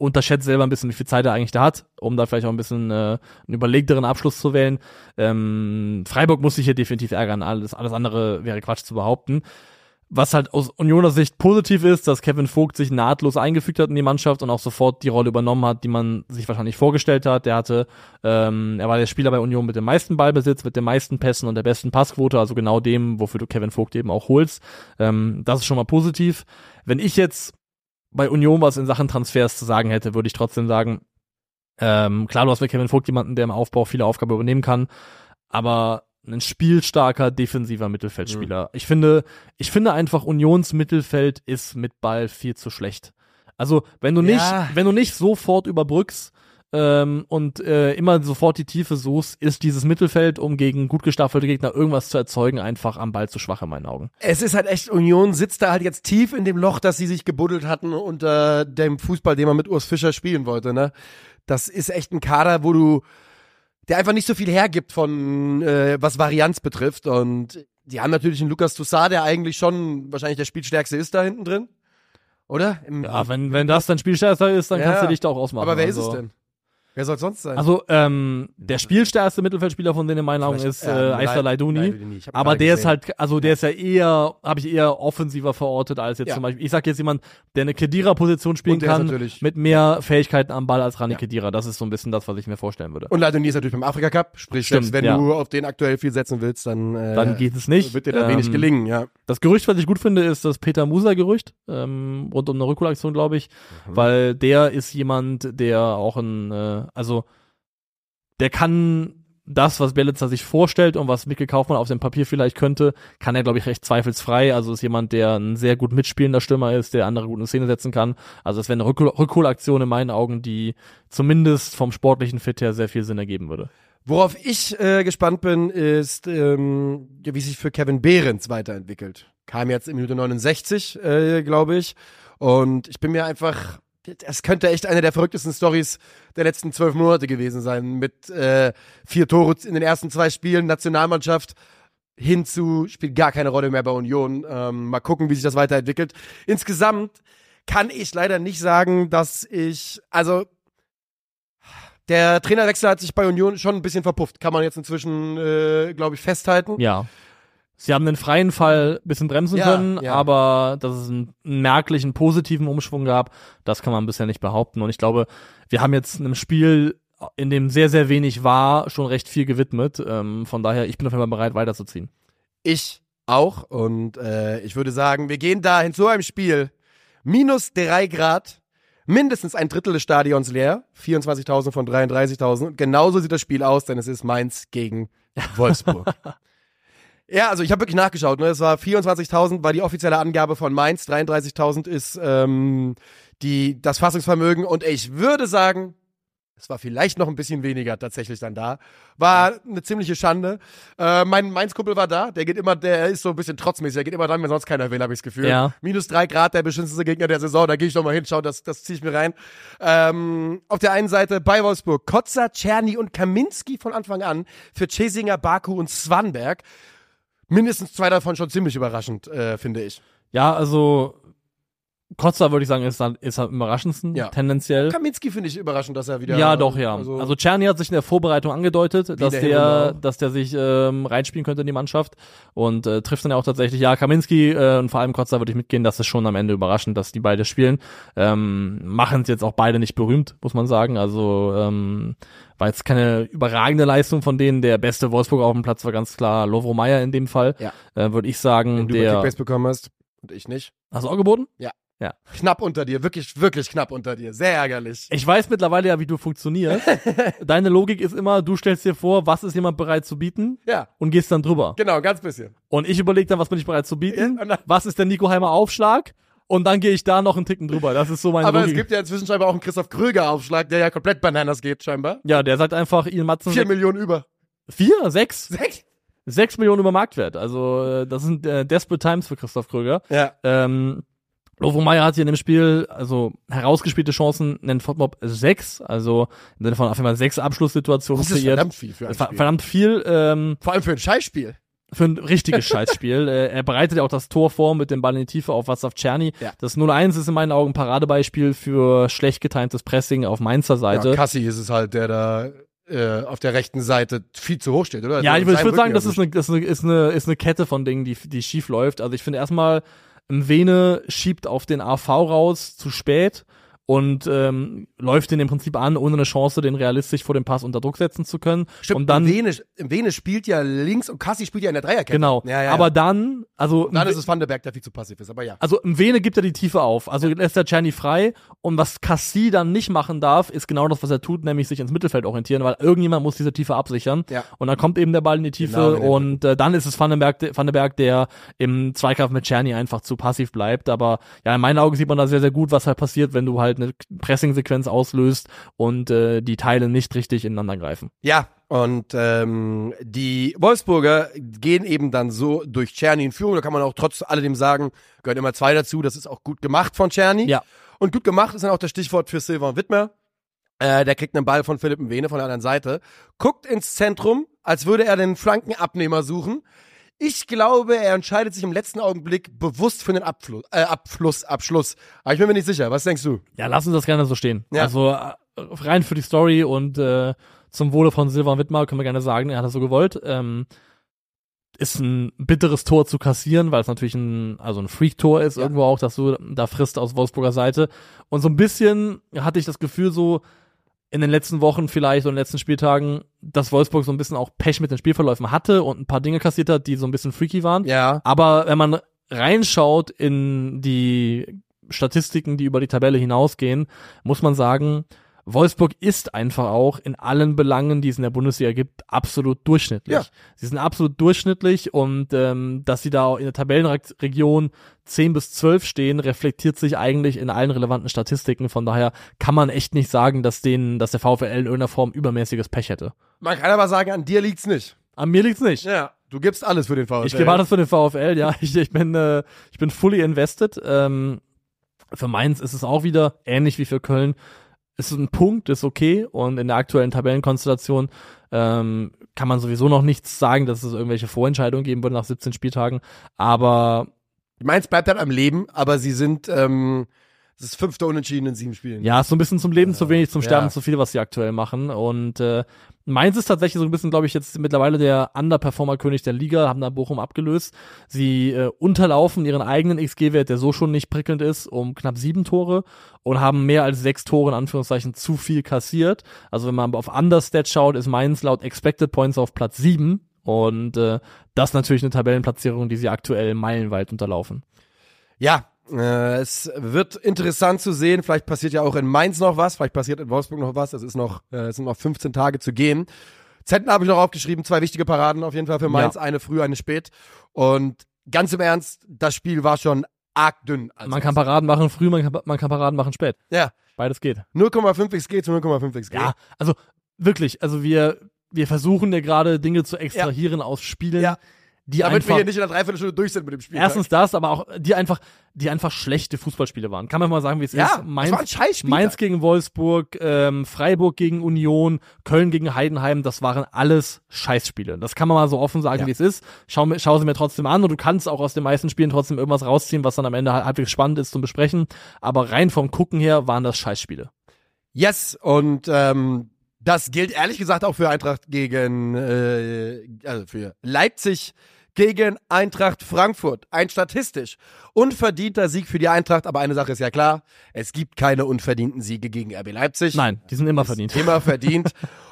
unterschätzt selber ein bisschen, wie viel Zeit er eigentlich da hat, um da vielleicht auch ein bisschen äh, einen überlegteren Abschluss zu wählen. Ähm, Freiburg muss sich hier definitiv ärgern, alles, alles andere wäre Quatsch zu behaupten. Was halt aus Unioner Sicht positiv ist, dass Kevin Vogt sich nahtlos eingefügt hat in die Mannschaft und auch sofort die Rolle übernommen hat, die man sich wahrscheinlich vorgestellt hat. Der hatte, ähm, er war der Spieler bei Union mit dem meisten Ballbesitz, mit den meisten Pässen und der besten Passquote, also genau dem, wofür du Kevin Vogt eben auch holst. Ähm, das ist schon mal positiv. Wenn ich jetzt bei Union was in Sachen Transfers zu sagen hätte, würde ich trotzdem sagen, ähm, klar, du hast bei Kevin Vogt jemanden, der im Aufbau viele Aufgaben übernehmen kann, aber ein spielstarker defensiver Mittelfeldspieler. Ich finde, ich finde einfach Unions Mittelfeld ist mit Ball viel zu schlecht. Also wenn du nicht, Ja. wenn du nicht sofort überbrückst ähm, und äh, immer sofort die Tiefe suchst, ist dieses Mittelfeld, um gegen gut gestaffelte Gegner irgendwas zu erzeugen, einfach am Ball zu schwach in meinen Augen. Es ist halt echt, Union sitzt da halt jetzt tief in dem Loch, das sie sich gebuddelt hatten unter dem Fußball, den man mit Urs Fischer spielen wollte, ne? Das ist echt ein Kader, wo du der einfach nicht so viel hergibt von äh, was Varianz betrifft. Und die haben natürlich einen Lukas Toussaint, der eigentlich schon wahrscheinlich der Spielstärkste ist da hinten drin. Oder? Im, Ja, wenn, wenn das dein Spielstärker ist, dann Ja. kannst du dich da auch ausmachen. aber wer also. ist es denn? Wer soll sonst sein? Also, ähm, der spielstärkste Mittelfeldspieler von denen in meinen Augen ist äh, Leiduni. Ich hab Aber der ist gesehen. halt, also der ist ja eher, habe ich eher offensiver verortet als jetzt Ja. zum Beispiel. Ich sag jetzt jemand, der eine Kedira-Position spielen ist kann, mit mehr Fähigkeiten am Ball als Rani Ja. Kedira. Das ist so ein bisschen das, was ich mir vorstellen würde. Und Leidoni ist natürlich beim Afrika Cup. Sprich, Stimmt, selbst wenn ja. du auf den aktuell viel setzen willst, dann, äh, Dann geht es nicht. wird dir da wenig Ähm, gelingen, ja. Das Gerücht, was ich gut finde, ist das Peter Musa-Gerücht, ähm, rund um eine Rückholaktion, glaube ich, Mhm. weil der ist jemand, der auch ein, äh, also der kann das, was Bielitzer sich vorstellt und was Mikkel Kaufmann auf dem Papier vielleicht könnte, kann er, glaube ich, recht zweifelsfrei. Also ist jemand, der ein sehr gut mitspielender Stürmer ist, der andere gut in Szene setzen kann. Also es wäre eine Rückhol Rückholaktion in meinen Augen, die zumindest vom sportlichen Fit her sehr viel Sinn ergeben würde. Worauf ich äh, gespannt bin, ist, ähm, wie sich für Kevin Behrens weiterentwickelt. Kam jetzt in Minute 69, äh, glaube ich. Und ich bin mir einfach, das könnte echt eine der verrücktesten Stories der letzten zwölf Monate gewesen sein. Mit äh, vier Tore in den ersten zwei Spielen, Nationalmannschaft hinzu, spielt gar keine Rolle mehr bei Union. Ähm, mal gucken, wie sich das weiterentwickelt. Insgesamt kann ich leider nicht sagen, dass ich, also der Trainerwechsel hat sich bei Union schon ein bisschen verpufft. Kann man jetzt inzwischen, äh, glaube ich, festhalten. Ja. Sie haben den freien Fall ein bisschen bremsen Ja, können, ja. aber dass es einen merklichen positiven Umschwung gab, das kann man bisher nicht behaupten. Und ich glaube, wir haben jetzt einem Spiel, in dem sehr, sehr wenig war, schon recht viel gewidmet. Ähm, von daher, ich bin auf jeden Fall bereit, weiterzuziehen. Ich auch. Und äh, ich würde sagen, wir gehen da in so einem Spiel minus drei Grad, mindestens ein Drittel des Stadions leer, 24.000 von 33.000. Und genauso sieht das Spiel aus, denn es ist Mainz gegen Wolfsburg. Ja, also ich habe wirklich nachgeschaut. Ne? Es war 24.000 war die offizielle Angabe von Mainz, 33.000 ist ähm, die das Fassungsvermögen und ich würde sagen, es war vielleicht noch ein bisschen weniger tatsächlich dann da. War eine ziemliche Schande. Äh, mein Mainz-Kumpel war da. Der geht immer, der ist so ein bisschen trotzmäßig. Der geht immer dann, wenn sonst keiner will, habe ich das Gefühl. Ja. Minus drei Grad, der beschissenste Gegner der Saison. Da gehe ich doch mal hin, schau, das, das ziehe ich mir rein. Ähm, auf der einen Seite bei Wolfsburg Kotzer, Czerny und Kaminski von Anfang an für Cesinger, Baku und Swanberg. Mindestens zwei davon schon ziemlich überraschend, äh, finde ich. Ja, also Kotzer würde ich sagen, ist, dann- ist am überraschendsten, Ja. tendenziell. Kaminski finde ich überraschend, dass er wieder. Ja, doch, ja. Also, Also, Czerny hat sich in der Vorbereitung angedeutet, dass der der, dass der sich ähm, reinspielen könnte in die Mannschaft und äh, trifft dann ja auch tatsächlich. Ja, Kaminski äh, und vor allem Kotzer würde ich mitgehen, das ist schon am Ende überraschend, dass die beide spielen. Ähm, Machen es jetzt auch beide nicht berühmt, muss man sagen. Also ähm, war jetzt keine überragende Leistung von denen. Der beste Wolfsburg auf dem Platz war ganz klar Lovro Meyer in dem Fall. Ja. Äh, würde ich sagen, den du der. Kickbase bekommen hast und ich nicht. Hast du auch geboten? Knapp unter dir, wirklich, wirklich knapp unter dir. Sehr ärgerlich. Ich weiß mittlerweile ja, wie du funktionierst. Deine Logik ist immer, du stellst dir vor, was ist jemand bereit zu bieten Ja, und gehst dann drüber. genau, ganz bisschen. Und ich überlege dann, was bin ich bereit zu bieten? Ja, was ist der Nico Heimer Aufschlag? Und dann gehe ich da noch einen Ticken drüber. Das ist so meine Aber es Logik. gibt ja inzwischen scheinbar auch einen Christoph Kröger-Aufschlag, der ja komplett Bananas geht, scheinbar. ja, der sagt einfach, Ian Matzen. Vier Millionen über. vier? Sechs? Sechs? Sechs Millionen über Marktwert. Also, äh, das sind äh, desperate times für Christoph Kröger. Ja. Ähm, Lovo Meyer hat hier in dem Spiel, also herausgespielte Chancen, nennt Fotmob sechs, also im Sinne von auf einmal sechs Abschlusssituationen Das ist kreiert. verdammt viel für ein Spiel. verdammt viel. Ähm, Vor allem für ein Scheißspiel. für ein richtiges Scheißspiel. äh, er bereitet ja auch das Tor vor mit dem Ball in die Tiefe auf Watzlaw Czerny. Ja. Das 0-1 ist in meinen Augen ein Paradebeispiel für schlecht getimtes Pressing auf Mainzer Seite. Ja, Kassi ist es halt, der da äh, auf der rechten Seite viel zu hoch steht, oder? Ja, ich würde sagen, das ist eine, das ist eine, ist eine Kette von Dingen, die, die schief läuft. Also ich finde erstmal, Vene schiebt auf den AV raus zu spät und ähm, läuft den im Prinzip an, ohne eine Chance, den realistisch vor dem Pass unter Druck setzen zu können. Stimmt, und dann, Vene, Vene spielt ja links und Kassi spielt ja in der Dreierkette. genau. Ja, ja, Aber ja. dann, also dann ist es Van der Berg, der viel zu passiv ist, aber ja. Also im Vene gibt er die Tiefe auf. Also lässt er Czerny frei. Und was Cassie dann nicht machen darf, ist genau das, was er tut, nämlich sich ins Mittelfeld orientieren, weil irgendjemand muss diese Tiefe absichern. Ja. Und dann kommt eben der Ball in die Tiefe Genau, und äh, dann ist es Vandenberg, Vandenberg, der im Zweikampf mit Czerny einfach zu passiv bleibt. Aber ja, in meinen Augen sieht man da sehr, sehr gut, was halt passiert, wenn du halt eine Pressing-Sequenz auslöst und äh, die Teile nicht richtig ineinander greifen. Ja, und ähm, die Wolfsburger gehen eben dann so durch Czerny in Führung. Da kann man auch trotz alledem sagen, gehören immer zwei dazu. Das ist auch gut gemacht von Czerny. Ja. Und gut gemacht ist dann auch das Stichwort für Silvan Wittmer. Äh, der kriegt einen Ball von Philipp Mwene von der anderen Seite, guckt ins Zentrum, als würde er den Flankenabnehmer suchen. Ich glaube, er entscheidet sich im letzten Augenblick bewusst für den Abfluss, äh, Abfluss, Abschluss. Aber ich bin mir nicht sicher. Was denkst du? Ja, lass uns das gerne so stehen. Ja. Also äh, rein für die Story und äh, zum Wohle von Silvan Wittmar können wir gerne sagen, er hat das so gewollt. Ähm, ist ein bitteres Tor zu kassieren, weil es natürlich ein, also ein Freak-Tor ist Ja. irgendwo auch, dass du da frisst aus Wolfsburger Seite. Und so ein bisschen hatte ich das Gefühl so in den letzten Wochen vielleicht und in den letzten Spieltagen, dass Wolfsburg so ein bisschen auch Pech mit den Spielverläufen hatte und ein paar Dinge kassiert hat, die so ein bisschen freaky waren. Ja. Aber wenn man reinschaut in die Statistiken, die über die Tabelle hinausgehen, muss man sagen, Wolfsburg ist einfach auch in allen Belangen, die es in der Bundesliga gibt, absolut durchschnittlich. Ja. Sie sind absolut durchschnittlich und ähm, dass sie da auch in der Tabellenregion 10 bis 12 stehen, reflektiert sich eigentlich in allen relevanten Statistiken. Von daher kann man echt nicht sagen, dass denen, dass der VfL in irgendeiner Form übermäßiges Pech hätte. Man kann aber sagen, an dir liegt's nicht. An mir liegt's nicht. Ja. Du gibst alles für den VfL. Ich gebe alles für den VfL, ja. Ich, ich bin, äh, ich bin fully invested. Ähm, für Mainz ist es auch wieder ähnlich wie für Köln. Es ist ein Punkt, ist okay. Und in der aktuellen Tabellenkonstellation ähm, kann man sowieso noch nichts sagen, dass es irgendwelche Vorentscheidungen geben würde nach 17 Spieltagen. Aber Mainz bleibt halt am Leben, aber sie sind, ähm, das ist fünfte Unentschieden in sieben Spielen. ja, ist so ein bisschen zum Leben zu wenig, zum Sterben Ja. zu viel, was sie aktuell machen. Und äh, Mainz ist tatsächlich so ein bisschen, glaube ich, jetzt mittlerweile der Underperformer-König der Liga, haben da Bochum abgelöst. Sie äh, unterlaufen ihren eigenen XG-Wert, der so schon nicht prickelnd ist, um knapp sieben Tore und haben mehr als sechs Tore in Anführungszeichen zu viel kassiert. Also wenn man auf Understat schaut, ist Mainz laut Expected Points auf Platz sieben. Und äh, das ist natürlich eine Tabellenplatzierung, die sie aktuell meilenweit unterlaufen. Ja, äh, es wird interessant zu sehen. Vielleicht passiert ja auch in Mainz noch was, vielleicht passiert in Wolfsburg noch was. Es ist noch, äh, es sind noch 15 Tage zu gehen. Zentner habe ich noch aufgeschrieben, zwei wichtige Paraden auf jeden Fall für Mainz, Ja. eine früh, eine spät. Und ganz im Ernst, das Spiel war schon arg dünn. Also Man kann Paraden machen früh, man kann, man kann Paraden machen spät. ja, Beides geht. 0,5 XG zu 0,5 XG. Ja, also wirklich, also wir, wir versuchen ja gerade Dinge zu extrahieren aus Spielen, Ja. Die Damit einfach, wir hier nicht in einer Dreiviertelstunde durch sind mit dem Spiel. erstens das, aber auch, die einfach, die einfach schlechte Fußballspiele waren. Kann man mal sagen, wie es ja, ist. das war ein Mainz, Scheißspiel. Mainz gegen Wolfsburg, ähm, Freiburg gegen Union, Köln gegen Heidenheim, das waren alles Scheißspiele. Das kann man mal so offen sagen, Ja. wie es ist. Schau, schau sie mir trotzdem an und du kannst auch aus den meisten Spielen trotzdem irgendwas rausziehen, was dann am Ende halbwegs spannend ist zum Besprechen. Aber rein vom Gucken her waren das Scheißspiele. Yes, und ähm, das gilt ehrlich gesagt auch für Eintracht gegen, äh, also für Leipzig gegen Eintracht Frankfurt. Ein statistisch unverdienter Sieg für die Eintracht, aber eine Sache ist ja klar, es gibt keine unverdienten Siege gegen RB Leipzig. Nein, die sind immer verdient. Immer verdient.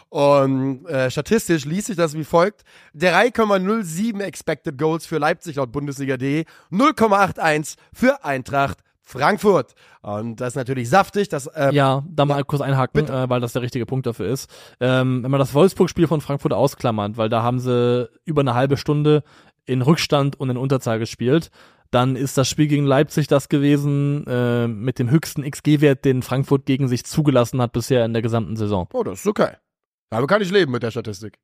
Und äh, statistisch liest sich das wie folgt. 3,07 Expected Goals für Leipzig laut Bundesliga.de, 0,81 für Eintracht Frankfurt. Und das ist natürlich saftig. Das, äh, Ja, da mal kurz einhaken, äh, weil das der richtige Punkt dafür ist. Ähm, wenn man das Wolfsburg-Spiel von Frankfurt ausklammert, weil da haben sie über eine halbe Stunde in Rückstand und in Unterzahl gespielt, dann ist das Spiel gegen Leipzig das gewesen äh, mit dem höchsten XG-Wert, den Frankfurt gegen sich zugelassen hat bisher in der gesamten Saison. Oh, das ist okay. Damit kann ich leben mit der Statistik.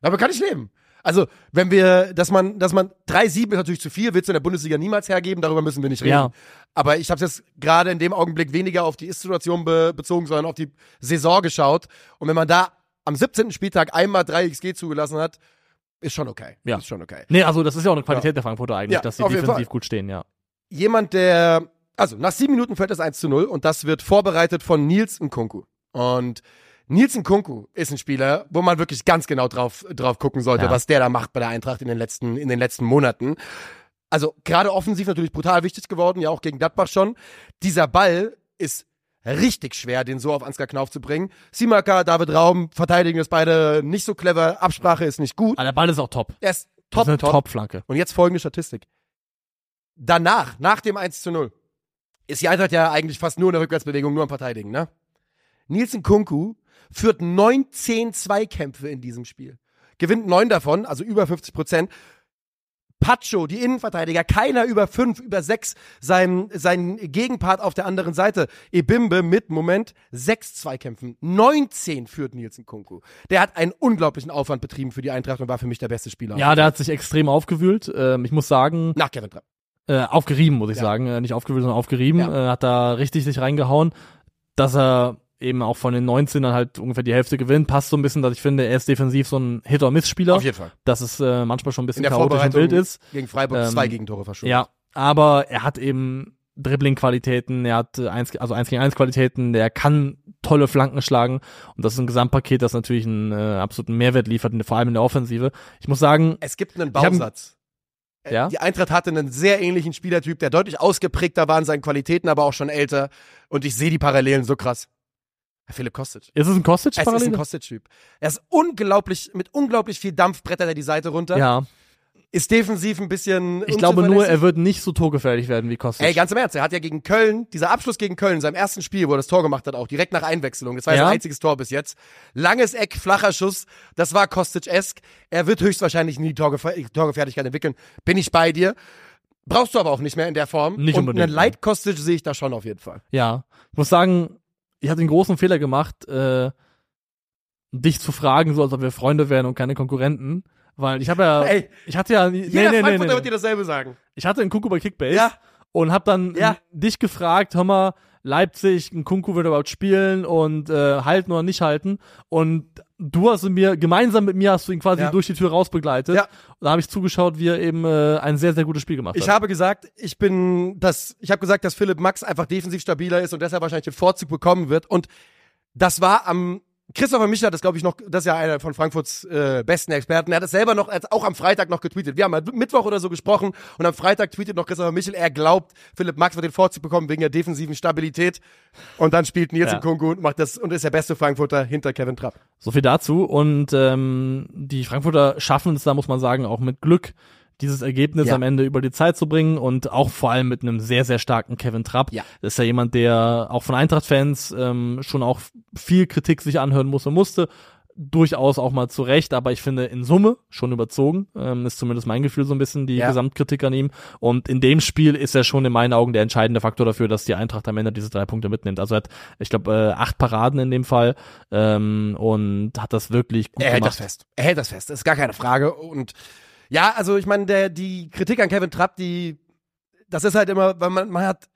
Damit kann ich leben. Also, wenn wir, dass man, dass man 3-7 ist natürlich zu viel, willst du in der Bundesliga niemals hergeben, darüber müssen wir nicht reden. Ja. Aber ich habe jetzt gerade in dem Augenblick weniger auf die Ist-Situation be bezogen, sondern auf die Saison geschaut. Und wenn man da am 17. Spieltag einmal 3 XG zugelassen hat, ist schon okay. Ja. Ist schon okay. Nee, also das ist ja auch eine Qualität der Frankfurter eigentlich, Ja, dass sie defensiv Fall. gut stehen, ja. Jemand, der, also nach sieben Minuten fällt das 1 zu 0 und das wird vorbereitet von Nils Nkunku. Und Nils Nkunku ist ein Spieler, wo man wirklich ganz genau drauf, drauf gucken sollte, Ja. was der da macht bei der Eintracht in den letzten, in den letzten Monaten. Also gerade offensiv natürlich brutal wichtig geworden, ja auch gegen Gladbach schon. Dieser Ball ist richtig schwer, den so auf Ansgar Knauf zu bringen. Simaka, David Raum verteidigen das beide nicht so clever. Absprache ist nicht gut. Aber der Ball ist auch top. Er ist Das top, ist eine top. Top-Flanke. Und jetzt folgende Statistik. Danach, nach dem 1 zu 0, ist die Eintracht ja eigentlich fast nur in der Rückwärtsbewegung, nur am Verteidigen, ne? Nielsen Kunku führt 19 Zweikämpfe in diesem Spiel. Gewinnt neun davon, also über 50 Prozent. Pacho, die Innenverteidiger, keiner über fünf, über sechs, sein, sein Gegenpart auf der anderen Seite. Ebimbe mit, Moment, sechs Zweikämpfen. 19 führt Nielsen Kunku. Der hat einen unglaublichen Aufwand betrieben für die Eintracht und war für mich der beste Spieler. Ja, der hat sich extrem aufgewühlt. Ähm, ich muss sagen, Nach Kevin Trapp. äh, aufgerieben, muss ich Ja. sagen. Äh, nicht aufgewühlt, sondern aufgerieben. Ja. Äh, hat da richtig sich reingehauen. Dass er eben auch von den 19ern halt ungefähr die Hälfte gewinnt, passt so ein bisschen, dass ich finde, er ist defensiv so ein Hit-or-Miss-Spieler. Auf jeden Fall. Dass es äh, manchmal schon ein In bisschen chaotisch und wild ist. gegen Freiburg Ähm, zwei Gegentore verschuldet. Ja, aber er hat eben Dribbling-Qualitäten, er hat äh, eins, also 1 gegen 1 Qualitäten, der kann tolle Flanken schlagen und das ist ein Gesamtpaket, das natürlich einen äh, absoluten Mehrwert liefert, vor allem in der Offensive. Ich muss sagen, Es gibt einen Bausatz. Äh, Ja? Die Eintracht hatte einen sehr ähnlichen Spielertyp, der deutlich ausgeprägter war in seinen Qualitäten, aber auch schon älter. Und ich sehe die Parallelen so krass. Philipp Kostic. ist es ein Kostic Es ist ein Kostic-Typ. Er ist unglaublich, mit unglaublich viel Dampf brettert er die Seite runter. ja, Ist defensiv ein bisschen. ich glaube nur, er wird nicht so torgefährlich werden wie Kostic. Ey, ganz im Ernst, er hat ja gegen Köln, dieser Abschluss gegen Köln in seinem ersten Spiel, wo er das Tor gemacht hat, auch direkt nach Einwechslung. Das war ja. Sein einziges Tor bis jetzt. Langes Eck, flacher Schuss, das war Kostic-esk. Er wird höchstwahrscheinlich nie Torgef Torgefährlichkeit entwickeln. Bin ich bei dir. Brauchst du aber auch nicht mehr in der Form. Nicht Und unbedingt, einen Light Kostic sehe ich da schon auf jeden Fall. Ja, ich muss sagen, ich hatte den großen Fehler gemacht, äh, dich zu fragen, so als ob wir Freunde wären und keine Konkurrenten. Weil ich habe ja, Ey, ich hatte ja, nee, nee, jeder nee, nee, Frankfurter nee. wird dir dasselbe sagen. Ich hatte einen Kunku bei Kickbase Ja. und hab dann Ja. dich gefragt, hör mal, Leipzig, ein Kunku wird überhaupt spielen und äh, halten oder nicht halten. Und du hast mir, gemeinsam mit mir hast du ihn quasi Ja. durch die Tür rausbegleitet. Ja. Und da habe ich zugeschaut, wie er eben äh, ein sehr, sehr gutes Spiel gemacht Ich hat. habe gesagt, ich bin das, ich habe gesagt, dass Philipp Max einfach defensiv stabiler ist und deshalb wahrscheinlich den Vorzug bekommen wird. Und das war am Christopher Michel hat das, glaube ich, noch, das ist ja einer von Frankfurts äh, besten Experten. Er hat es selber noch, hat auch am Freitag noch getweetet. Wir haben am Mittwoch oder so gesprochen und am Freitag tweetet noch Christopher Michel, er glaubt, Philipp Max wird den Vorzug bekommen wegen der defensiven Stabilität. Und dann spielt Nils Ja. Nkunku und macht das und ist der beste Frankfurter hinter Kevin Trapp. So viel dazu. Und ähm, die Frankfurter schaffen es da, muss man sagen, auch mit Glück, dieses Ergebnis Ja. am Ende über die Zeit zu bringen und auch vor allem mit einem sehr, sehr starken Kevin Trapp. Ja. Das ist ja jemand, der auch von Eintracht-Fans ähm, schon auch viel Kritik sich anhören muss und musste. Durchaus auch mal zu Recht, aber ich finde in Summe schon überzogen. Ähm, ist zumindest mein Gefühl so ein bisschen die Ja. Gesamtkritik an ihm. Und in dem Spiel ist er schon in meinen Augen der entscheidende Faktor dafür, dass die Eintracht am Ende diese drei Punkte mitnimmt. Also er hat, ich glaube, äh, acht Paraden in dem Fall ähm, und hat das wirklich gut Er hält gemacht. das fest. Er hält das fest. Das ist gar keine Frage. Und ja, also ich meine, der, die Kritik an Kevin Trapp, die, das ist halt immer, weil man, man hat,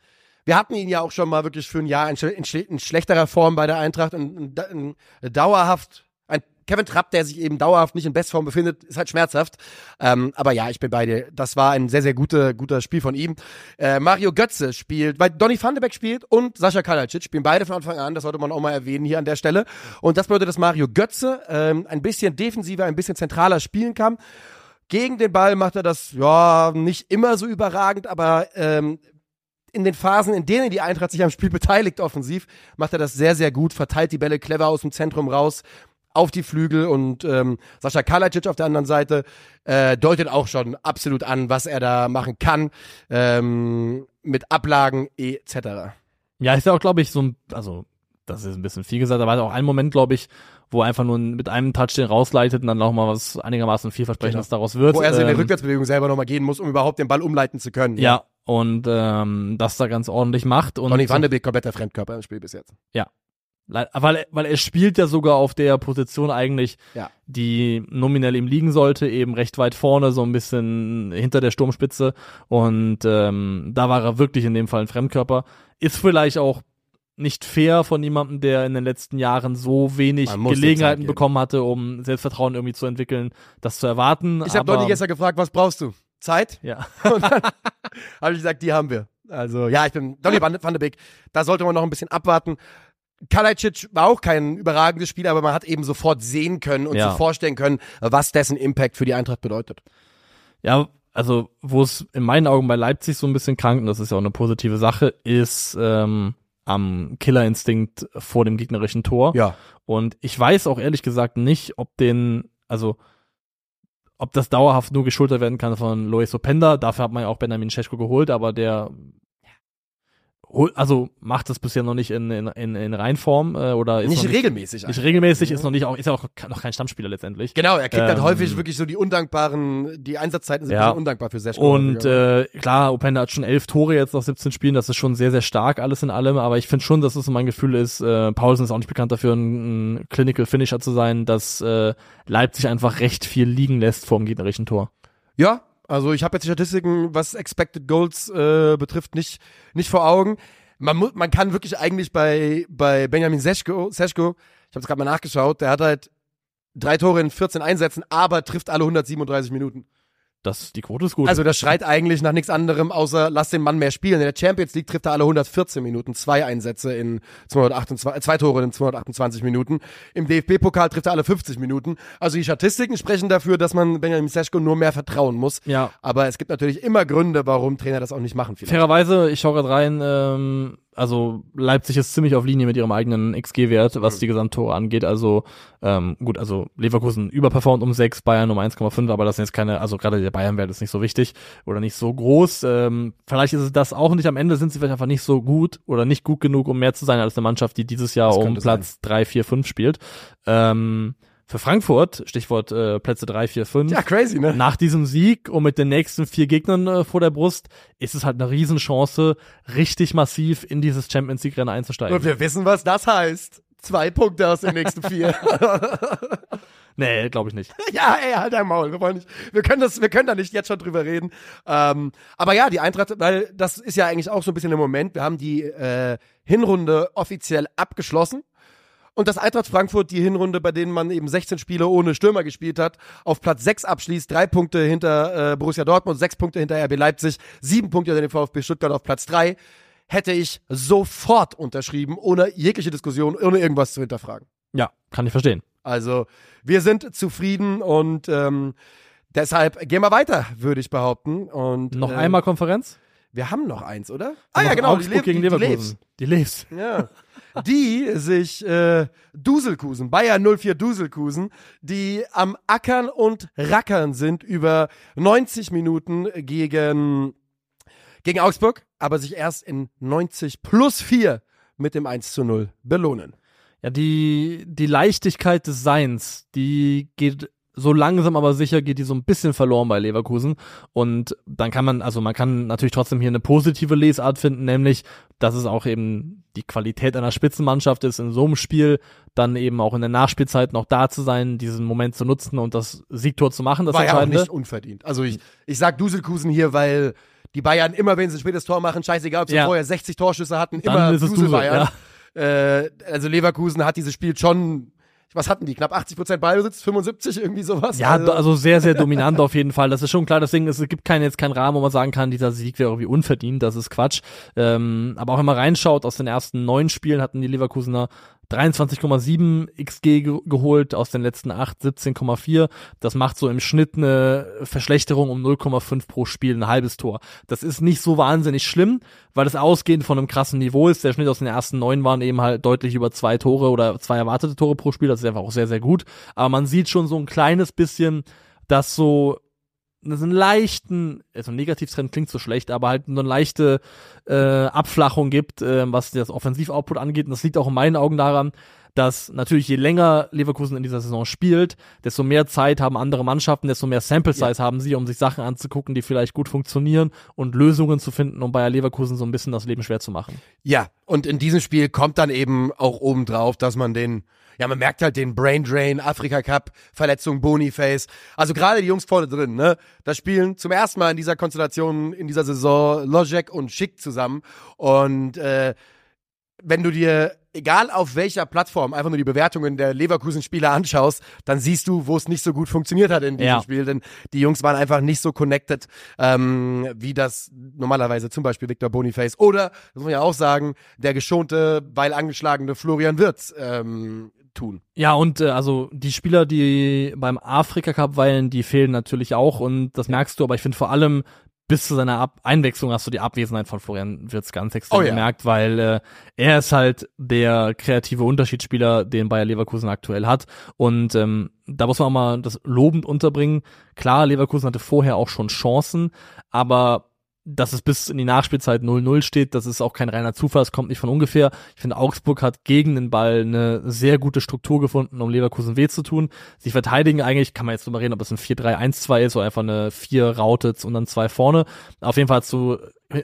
wir hatten ihn ja auch schon mal wirklich für ein Jahr in, in, in schlechterer Form bei der Eintracht und in, in dauerhaft, ein Kevin Trapp, der sich eben dauerhaft nicht in Bestform befindet, ist halt schmerzhaft. Ähm, aber ja, ich bin bei dir. Das war ein sehr, sehr guter, guter Spiel von ihm. Äh, Mario Götze spielt, weil Donny van de Beek spielt und Sascha Kalajdzic spielen beide von Anfang an. Das sollte man auch mal erwähnen hier an der Stelle. Und das bedeutet, dass Mario Götze ähm, ein bisschen defensiver, ein bisschen zentraler spielen kann. Gegen den Ball macht er das, ja, nicht immer so überragend, aber ähm, in den Phasen, in denen die Eintracht sich am Spiel beteiligt offensiv, macht er das sehr, sehr gut, verteilt die Bälle clever aus dem Zentrum raus auf die Flügel und ähm, Sascha Kalajic auf der anderen Seite äh, deutet auch schon absolut an, was er da machen kann ähm, mit Ablagen etc. Ja, ist ja auch, glaube ich, so ein, also, das ist ein bisschen viel gesagt, aber auch ein Moment, glaube ich, wo er einfach nur mit einem Touch den rausleitet und dann auch mal was einigermaßen vielversprechendes daraus wird. Wo er so in der Ähm, Rückwärtsbewegung selber nochmal gehen muss, um überhaupt den Ball umleiten zu können. Ja, und ähm, das da ganz ordentlich macht. Und Donny van de Beek kompletter Fremdkörper im Spiel bis jetzt. Le- Weil, er- weil er spielt ja sogar auf der Position eigentlich, Ja. die nominell ihm liegen sollte, eben recht weit vorne, so ein bisschen hinter der Sturmspitze. Und ähm, da war er wirklich in dem Fall ein Fremdkörper. Ist vielleicht auch nicht fair von jemandem, der in den letzten Jahren so wenig Gelegenheiten bekommen hatte, um Selbstvertrauen irgendwie zu entwickeln, das zu erwarten. Ich habe Donny gestern gefragt, was brauchst du? Zeit? Ja. Und dann habe ich gesagt, die haben wir. Also ja, ich bin Donny van van de Beek. Da sollte man noch ein bisschen abwarten. Kalajdzic war auch kein überragendes Spiel, aber man hat eben sofort sehen können und Ja. sich vorstellen können, was dessen Impact für die Eintracht bedeutet. Ja, also wo es in meinen Augen bei Leipzig so ein bisschen krank, und das ist ja auch eine positive Sache, ist ähm, am Killerinstinkt vor dem gegnerischen Tor. Ja. Und ich weiß auch ehrlich gesagt nicht, ob den, also ob das dauerhaft nur geschultert werden kann von Lois Openda. Dafür hat man ja auch Benjamin Cesko geholt, aber der also macht das bisher noch nicht in, in, in, in Reinform äh, oder ist Nicht noch regelmäßig. nicht regelmäßig, ist noch nicht auch, ist ja auch noch kein Stammspieler letztendlich. Genau, er kriegt halt Ähm, häufig wirklich so die undankbaren, die Einsatzzeiten sind Ja. undankbar für Seschko. Und äh, klar, Openda hat schon elf Tore jetzt nach 17 Spielen, das ist schon sehr, sehr stark alles in allem, aber ich finde schon, dass es so mein Gefühl ist, äh, Paulsen ist auch nicht bekannt dafür, ein, ein Clinical Finisher zu sein, dass äh, Leipzig einfach recht viel liegen lässt vor dem gegnerischen Tor. Ja, also ich habe jetzt die Statistiken, was Expected Goals äh, betrifft, nicht, nicht vor Augen. man, mu man kann wirklich eigentlich bei, bei Benjamin Seschko, Seschko ich habe es gerade mal nachgeschaut, der hat halt drei Tore in 14 Einsätzen, aber trifft alle 137 Minuten. Das, die Quote ist gut. Also das schreit eigentlich nach nichts anderem, außer lass den Mann mehr spielen. In der Champions League trifft er alle 114 Minuten, zwei Einsätze in 228, zwei Tore in 228 Minuten. Im DFB-Pokal trifft er alle 50 Minuten. Also die Statistiken sprechen dafür, dass man Benjamin Seschko nur mehr vertrauen muss. ja. Aber es gibt natürlich immer Gründe, warum Trainer das auch nicht machen. Vielleicht. Fairerweise, ich schaue gerade rein, ähm, also Leipzig ist ziemlich auf Linie mit ihrem eigenen XG-Wert, was die Gesamttore angeht. Also ähm, gut, also Leverkusen überperformt um 6, Bayern um 1,5, aber das sind jetzt keine, also gerade der Bayern-Wert ist nicht so wichtig oder nicht so groß. Ähm, vielleicht ist es das auch nicht. Am Ende sind sie vielleicht einfach nicht so gut oder nicht gut genug, um mehr zu sein als eine Mannschaft, die dieses Jahr Das um Platz 3, 4, 5 spielt. Ähm, für Frankfurt, Stichwort äh, Plätze 3, 4, 5. Ja, crazy, ne? Nach diesem Sieg und mit den nächsten vier Gegnern äh, vor der Brust ist es halt eine Riesenchance, richtig massiv in dieses Champions League Rennen einzusteigen. Und wir wissen, was das heißt. Zwei Punkte aus den nächsten vier. Nee, glaube ich nicht. ja, ey, halt dein Maul. Wir wollen nicht, wir können das, wir können da nicht jetzt schon drüber reden. Ähm, aber ja, die Eintracht, weil das ist ja eigentlich auch so ein bisschen der Moment. Wir haben die äh, Hinrunde offiziell abgeschlossen. Und das Eintracht Frankfurt, die Hinrunde, bei denen man eben 16 Spiele ohne Stürmer gespielt hat, auf Platz 6 abschließt, drei Punkte hinter äh, Borussia Dortmund, sechs Punkte hinter RB Leipzig, sieben Punkte hinter dem VfB Stuttgart auf Platz 3, hätte ich sofort unterschrieben, ohne jegliche Diskussion, ohne irgendwas zu hinterfragen. Ja, kann ich verstehen. Also wir sind zufrieden und ähm, deshalb gehen wir weiter, würde ich behaupten. Und Noch äh, einmal Konferenz? Wir haben noch eins, oder? Ah ja, genau. Augsburg die, gegen Leverkusen. Die Leaves. Ja. Die sich äh, Duselkusen, Bayern 04 Duselkusen, die am Ackern und Rackern sind über 90 Minuten gegen, gegen Augsburg, aber sich erst in 90 plus 4 mit dem 1 zu 0 belohnen. Ja, die, die Leichtigkeit des Seins, die geht so langsam aber sicher geht die so ein bisschen verloren bei Leverkusen und dann kann man, also man kann natürlich trotzdem hier eine positive Lesart finden, nämlich, dass es auch eben die Qualität einer Spitzenmannschaft ist, in so einem Spiel dann eben auch in der Nachspielzeit noch da zu sein, diesen Moment zu nutzen und das Siegtor zu machen, das War ja auch nicht unverdient. Also ich, ich sag Duselkusen hier, weil die Bayern immer, wenn sie ein spätes Tor machen, scheißegal, ob sie Ja. vorher 60 Torschüsse hatten, immer Dusel Dusel, Bayern. Äh, also Leverkusen hat dieses Spiel schon, was hatten die? Knapp 80 Prozent Ballbesitz, 75 irgendwie sowas. Ja, also, sehr, sehr dominant auf jeden Fall. Das ist schon klar. Deswegen, es gibt keinen, jetzt keinen Rahmen, wo man sagen kann, dieser Sieg wäre irgendwie unverdient. Das ist Quatsch. Ähm, aber auch wenn man reinschaut, aus den ersten neun Spielen hatten die Leverkusener 23,7 XG ge geholt, aus den letzten acht 17,4. Das macht so im Schnitt eine Verschlechterung um 0,5 pro Spiel, ein halbes Tor. Das ist nicht so wahnsinnig schlimm, weil es ausgehend von einem krassen Niveau ist. Der Schnitt aus den ersten neun waren eben halt deutlich über zwei Tore oder zwei erwartete Tore pro Spiel. Das ist einfach auch sehr, sehr gut. Aber man sieht schon so ein kleines bisschen, dass so so einen leichten, also Negativtrend klingt so schlecht, aber halt so eine leichte äh, Abflachung gibt, äh, was das Offensivoutput angeht. Und das liegt auch in meinen Augen daran, dass natürlich je länger Leverkusen in dieser Saison spielt, desto mehr Zeit haben andere Mannschaften, desto mehr Sample Size haben sie, um sich Sachen anzugucken, die vielleicht gut funktionieren und Lösungen zu finden, um Bayer Leverkusen so ein bisschen das Leben schwer zu machen. Ja, und in diesem Spiel kommt dann eben auch obendrauf, dass man den, ja, man merkt halt den Brain Drain, Afrika Cup, Verletzung, Boniface. Also gerade die Jungs vorne drin, ne? Da spielen zum ersten Mal in dieser Konstellation, in dieser Saison Lojek und Schick zusammen. Und äh, wenn du dir, egal auf welcher Plattform, einfach nur die Bewertungen der Leverkusen-Spieler anschaust, dann siehst du, wo es nicht so gut funktioniert hat in diesem Ja. Spiel. Denn die Jungs waren einfach nicht so connected, ähm, wie das normalerweise zum Beispiel Victor Boniface oder, das muss man ja auch sagen, der geschonte, weil angeschlagene Florian Wirtz ähm, tun. Ja, und äh, also die Spieler, die beim Afrika Cup weilen, die fehlen natürlich auch und das merkst du, aber ich finde vor allem bis zu seiner Ab Einwechslung hast du die Abwesenheit von Florian Wirtz ganz extrem Oh ja. gemerkt, weil äh, er ist halt der kreative Unterschiedsspieler, den Bayer Leverkusen aktuell hat und ähm, da muss man auch mal das lobend unterbringen. Klar, Leverkusen hatte vorher auch schon Chancen, aber dass es bis in die Nachspielzeit 0-0 steht, das ist auch kein reiner Zufall, es kommt nicht von ungefähr. Ich finde, Augsburg hat gegen den Ball eine sehr gute Struktur gefunden, um Leverkusen weh zu tun. Sie verteidigen eigentlich, kann man jetzt drüber reden, ob es ein 4-3-1-2 ist oder einfach eine 4 Raute und dann zwei vorne. Auf jeden Fall hast du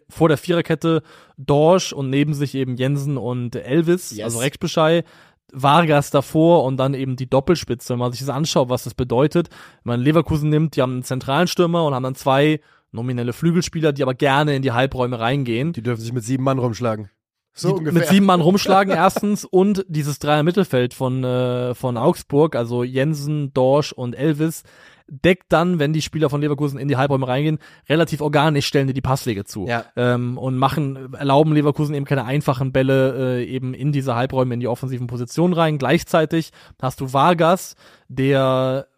vor der Viererkette Dorsch und neben sich eben Jensen und Elvis, Yes. also Rexbeschei. Vargas davor und dann eben die Doppelspitze. Wenn man sich das anschaut, was das bedeutet, wenn man Leverkusen nimmt, die haben einen zentralen Stürmer und haben dann zwei nominelle Flügelspieler, die aber gerne in die Halbräume reingehen. Die dürfen sich mit sieben Mann rumschlagen. So die ungefähr. mit sieben Mann rumschlagen erstens und dieses Dreier Mittelfeld von äh, von Augsburg, also Jensen, Dorsch und Elvis deckt dann, wenn die Spieler von Leverkusen in die Halbräume reingehen, relativ organisch stellen die die Passwege zu Ja. ähm, und machen erlauben Leverkusen eben keine einfachen Bälle äh, eben in diese Halbräume in die offensiven Positionen rein. Gleichzeitig hast du Vargas, der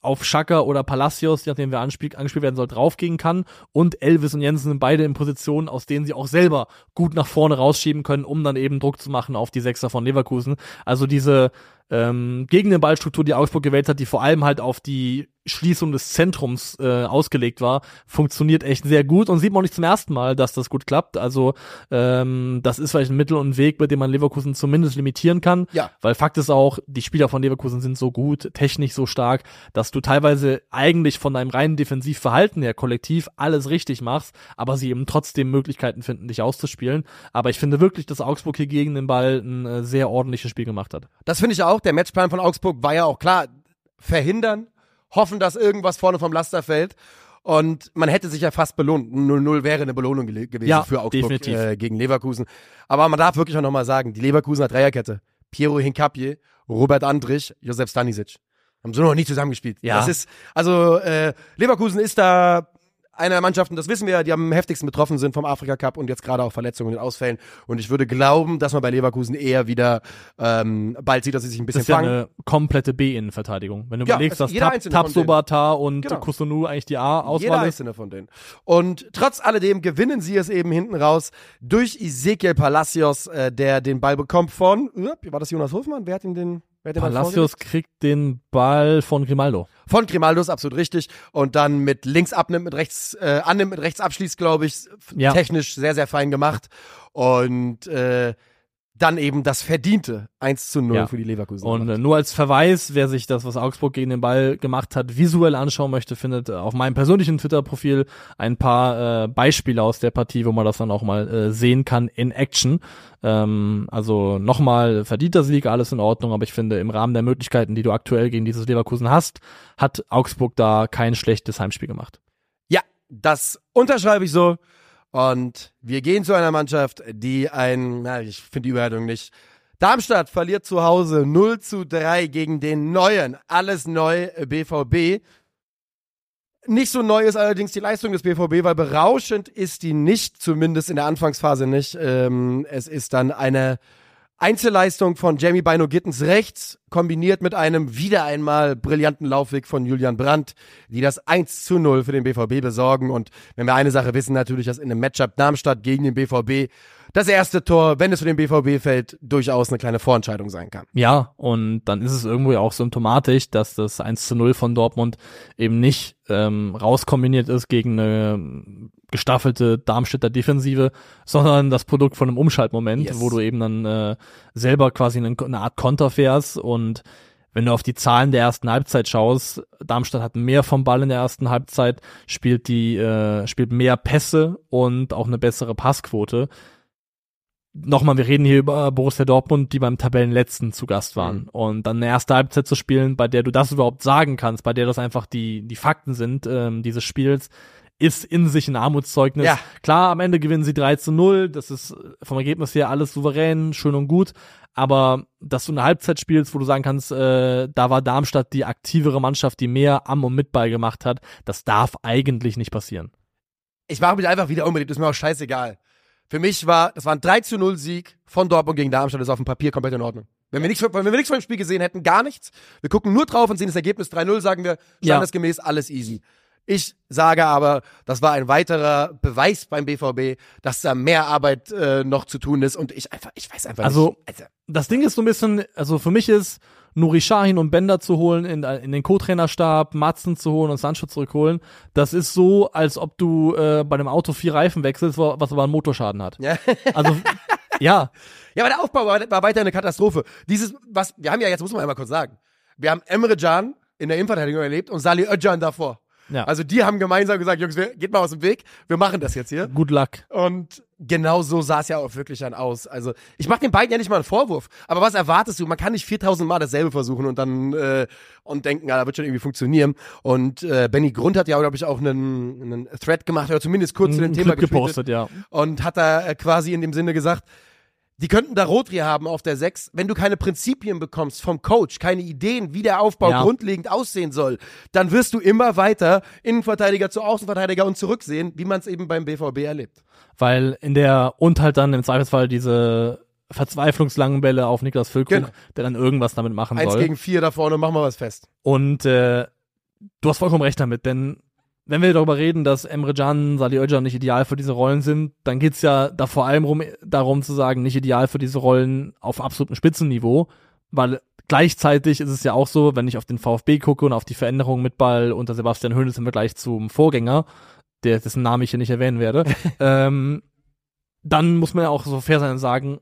auf Schaka oder Palacios, je nachdem wer anspielt, angespielt werden soll, draufgehen kann. Und Elvis und Jensen sind beide in Positionen, aus denen sie auch selber gut nach vorne rausschieben können, um dann eben Druck zu machen auf die Sechser von Leverkusen. Also diese ähm, gegen den Ballstruktur, die Augsburg gewählt hat, die vor allem halt auf die Schließung des Zentrums äh, ausgelegt war, funktioniert echt sehr gut und sieht man auch nicht zum ersten Mal, dass das gut klappt. Also ähm, das ist vielleicht ein Mittel und ein Weg, mit dem man Leverkusen zumindest limitieren kann. Ja. Weil Fakt ist auch, die Spieler von Leverkusen sind so gut, technisch so stark, dass du teilweise eigentlich von deinem reinen Defensivverhalten her kollektiv alles richtig machst, aber sie eben trotzdem Möglichkeiten finden, dich auszuspielen. Aber ich finde wirklich, dass Augsburg hier gegen den Ball ein äh, sehr ordentliches Spiel gemacht hat. Das finde ich auch. Der Matchplan von Augsburg war ja auch klar. Verhindern, hoffen, dass irgendwas vorne vom Laster fällt. Und man hätte sich ja fast belohnt. 0-0 wäre eine Belohnung gewesen Ja, für Augsburg äh, gegen Leverkusen. Aber man darf wirklich auch nochmal sagen, die Leverkusener Dreierkette, Piero Hincapie, Robert Andrich, Josef Stanisic, haben so noch nie zusammengespielt. Ja. Das ist, also äh, Leverkusen ist da eine der Mannschaften, das wissen wir ja, die am heftigsten betroffen sind vom Afrika Cup und jetzt gerade auch Verletzungen und Ausfällen. Und ich würde glauben, dass man bei Leverkusen eher wieder ähm, bald sieht, dass sie sich ein bisschen Das ist ja fangen. eine komplette B-Innenverteidigung. Wenn du Ja, überlegst, dass jeder Tab, Tabsobata und Genau. Kusunu eigentlich die Jeder A-Auswahl ist. einzelne von denen. Und trotz alledem gewinnen sie es eben hinten raus durch Ezekiel Palacios, äh, der den Ball bekommt von, äh, war das Jonas Hofmann? Wer hat ihm den, Palacios kriegt den Ball von Grimaldo. Von Grimaldo ist absolut richtig. Und dann mit links abnimmt, mit rechts, äh, annimmt, mit rechts abschließt, glaube ich. Ja. Technisch sehr, sehr fein gemacht. Und äh, dann eben das verdiente 1 zu 0 Ja. für die Leverkusen. Und äh, nur als Verweis, wer sich das, was Augsburg gegen den Ball gemacht hat, visuell anschauen möchte, findet auf meinem persönlichen Twitter-Profil ein paar äh, Beispiele aus der Partie, wo man das dann auch mal äh, sehen kann in Action. Ähm, also nochmal verdienter Sieg, alles in Ordnung, aber ich finde, im Rahmen der Möglichkeiten, die du aktuell gegen dieses Leverkusen hast, hat Augsburg da kein schlechtes Heimspiel gemacht. Ja, das unterschreibe ich so. Und wir gehen zu einer Mannschaft, die ein, na, ich finde die Überleitung nicht. Darmstadt verliert zu Hause 0 zu 3 gegen den neuen, alles neu äh, BVB. Nicht so neu ist allerdings die Leistung des BVB, weil berauschend ist die nicht, zumindest in der Anfangsphase nicht. Ähm, es ist dann eine Einzelleistung von Jamie Bino Gittens rechts, kombiniert mit einem wieder einmal brillanten Laufweg von Julian Brandt, die das 1 zu 0 für den BVB besorgen. Und wenn wir eine Sache wissen, natürlich, dass in einem Matchup Darmstadt gegen den BVB das erste Tor, wenn es für den BVB fällt, durchaus eine kleine Vorentscheidung sein kann. Ja, und dann ist es irgendwo ja auch symptomatisch, dass das 1 zu 0 von Dortmund eben nicht ähm, rauskombiniert ist gegen eine gestaffelte Darmstädter Defensive, sondern das Produkt von einem Umschaltmoment, Yes. wo du eben dann äh, selber quasi eine, eine Art Konter fährst und wenn du auf die Zahlen der ersten Halbzeit schaust, Darmstadt hat mehr vom Ball in der ersten Halbzeit, spielt die, äh, spielt mehr Pässe und auch eine bessere Passquote nochmal, wir reden hier über Borussia Dortmund, die beim Tabellenletzten zu Gast waren. Mhm. Und dann eine erste Halbzeit zu spielen, bei der du das überhaupt sagen kannst, bei der das einfach die, die Fakten sind, ähm, dieses Spiels, ist in sich ein Armutszeugnis. Ja. Klar, am Ende gewinnen sie 3 zu 0, das ist vom Ergebnis her alles souverän, schön und gut, aber dass du eine Halbzeit spielst, wo du sagen kannst, äh, da war Darmstadt die aktivere Mannschaft, die mehr am und mit Ball gemacht hat, das darf eigentlich nicht passieren. Ich mache mich einfach wieder unbedingt, ist mir auch scheißegal. Für mich war, das war ein 3 zu 0 Sieg von Dortmund gegen Darmstadt, ist auf dem Papier komplett in Ordnung. Wenn wir nichts, wenn wir nichts von dem Spiel gesehen hätten, gar nichts. Wir gucken nur drauf und sehen das Ergebnis 3-0, sagen wir, Ja. standesgemäß alles easy. Ich sage aber, das war ein weiterer Beweis beim BVB, dass da mehr Arbeit äh, noch zu tun ist und ich einfach, ich weiß einfach Also- nicht. Also, das Ding ist so ein bisschen, also für mich ist Nuri Sahin und Bender zu holen, in, in den Co-Trainerstab, Matzen zu holen und Sancho zurückholen, das ist so, als ob du äh, bei einem Auto vier Reifen wechselst, was aber einen Motorschaden hat. ja. Also, ja, Ja, aber der Aufbau war, war weiter eine Katastrophe. Dieses, was, wir haben ja, jetzt muss man einmal kurz sagen, wir haben Emre Can in der Innenverteidigung erlebt und Salih Özcan davor. Ja. Also die haben gemeinsam gesagt, Jungs, wir, geht mal aus dem Weg, wir machen das jetzt hier. good luck. Und genau so sah es ja auch wirklich dann aus. Also ich mache den beiden ja nicht mal einen Vorwurf, aber was erwartest du? Man kann nicht 4000 Mal dasselbe versuchen und dann äh, und denken, ja, da wird schon irgendwie funktionieren. Und äh, Benny Grund hat ja, glaube ich, auch einen, einen Thread gemacht oder zumindest kurz zu dem Thema gepostet, ja. und hat da äh, quasi in dem Sinne gesagt, Die könnten da Rotri haben auf der 6. Wenn du keine Prinzipien bekommst vom Coach, keine Ideen, wie der Aufbau Ja. grundlegend aussehen soll, dann wirst du immer weiter Innenverteidiger zu Außenverteidiger und zurücksehen, wie man es eben beim BVB erlebt. Weil in der, und halt dann im Zweifelsfall diese verzweiflungslangen Bälle auf Niklas Füllkrug, Genau. der dann irgendwas damit machen Eins soll. gegen vier da vorne, machen wir was fest. Und äh, du hast vollkommen recht damit, denn wenn wir darüber reden, dass Emre Can, Salih Özcan nicht ideal für diese Rollen sind, dann geht's ja da vor allem rum, darum zu sagen, nicht ideal für diese Rollen auf absolutem Spitzenniveau, weil gleichzeitig ist es ja auch so, wenn ich auf den VfB gucke und auf die Veränderungen mit Ball unter Sebastian Hoeneß im Vergleich zum Vorgänger, der, dessen Namen ich hier nicht erwähnen werde, ähm, dann muss man ja auch so fair sein und sagen,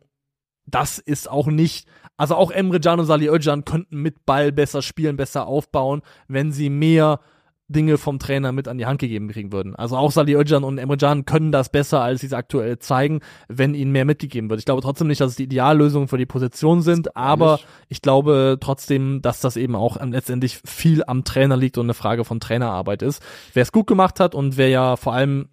das ist auch nicht, also auch Emre Can und Salih Özcan könnten mit Ball besser spielen, besser aufbauen, wenn sie mehr Dinge vom Trainer mit an die Hand gegeben kriegen würden. Also auch Salih Özcan und Emre Can können das besser, als sie es aktuell zeigen, wenn ihnen mehr mitgegeben wird. Ich glaube trotzdem nicht, dass es die Ideallösungen für die Position sind, aber nicht. ich glaube trotzdem, dass das eben auch letztendlich viel am Trainer liegt und eine Frage von Trainerarbeit ist. Wer es gut gemacht hat und wer ja vor allem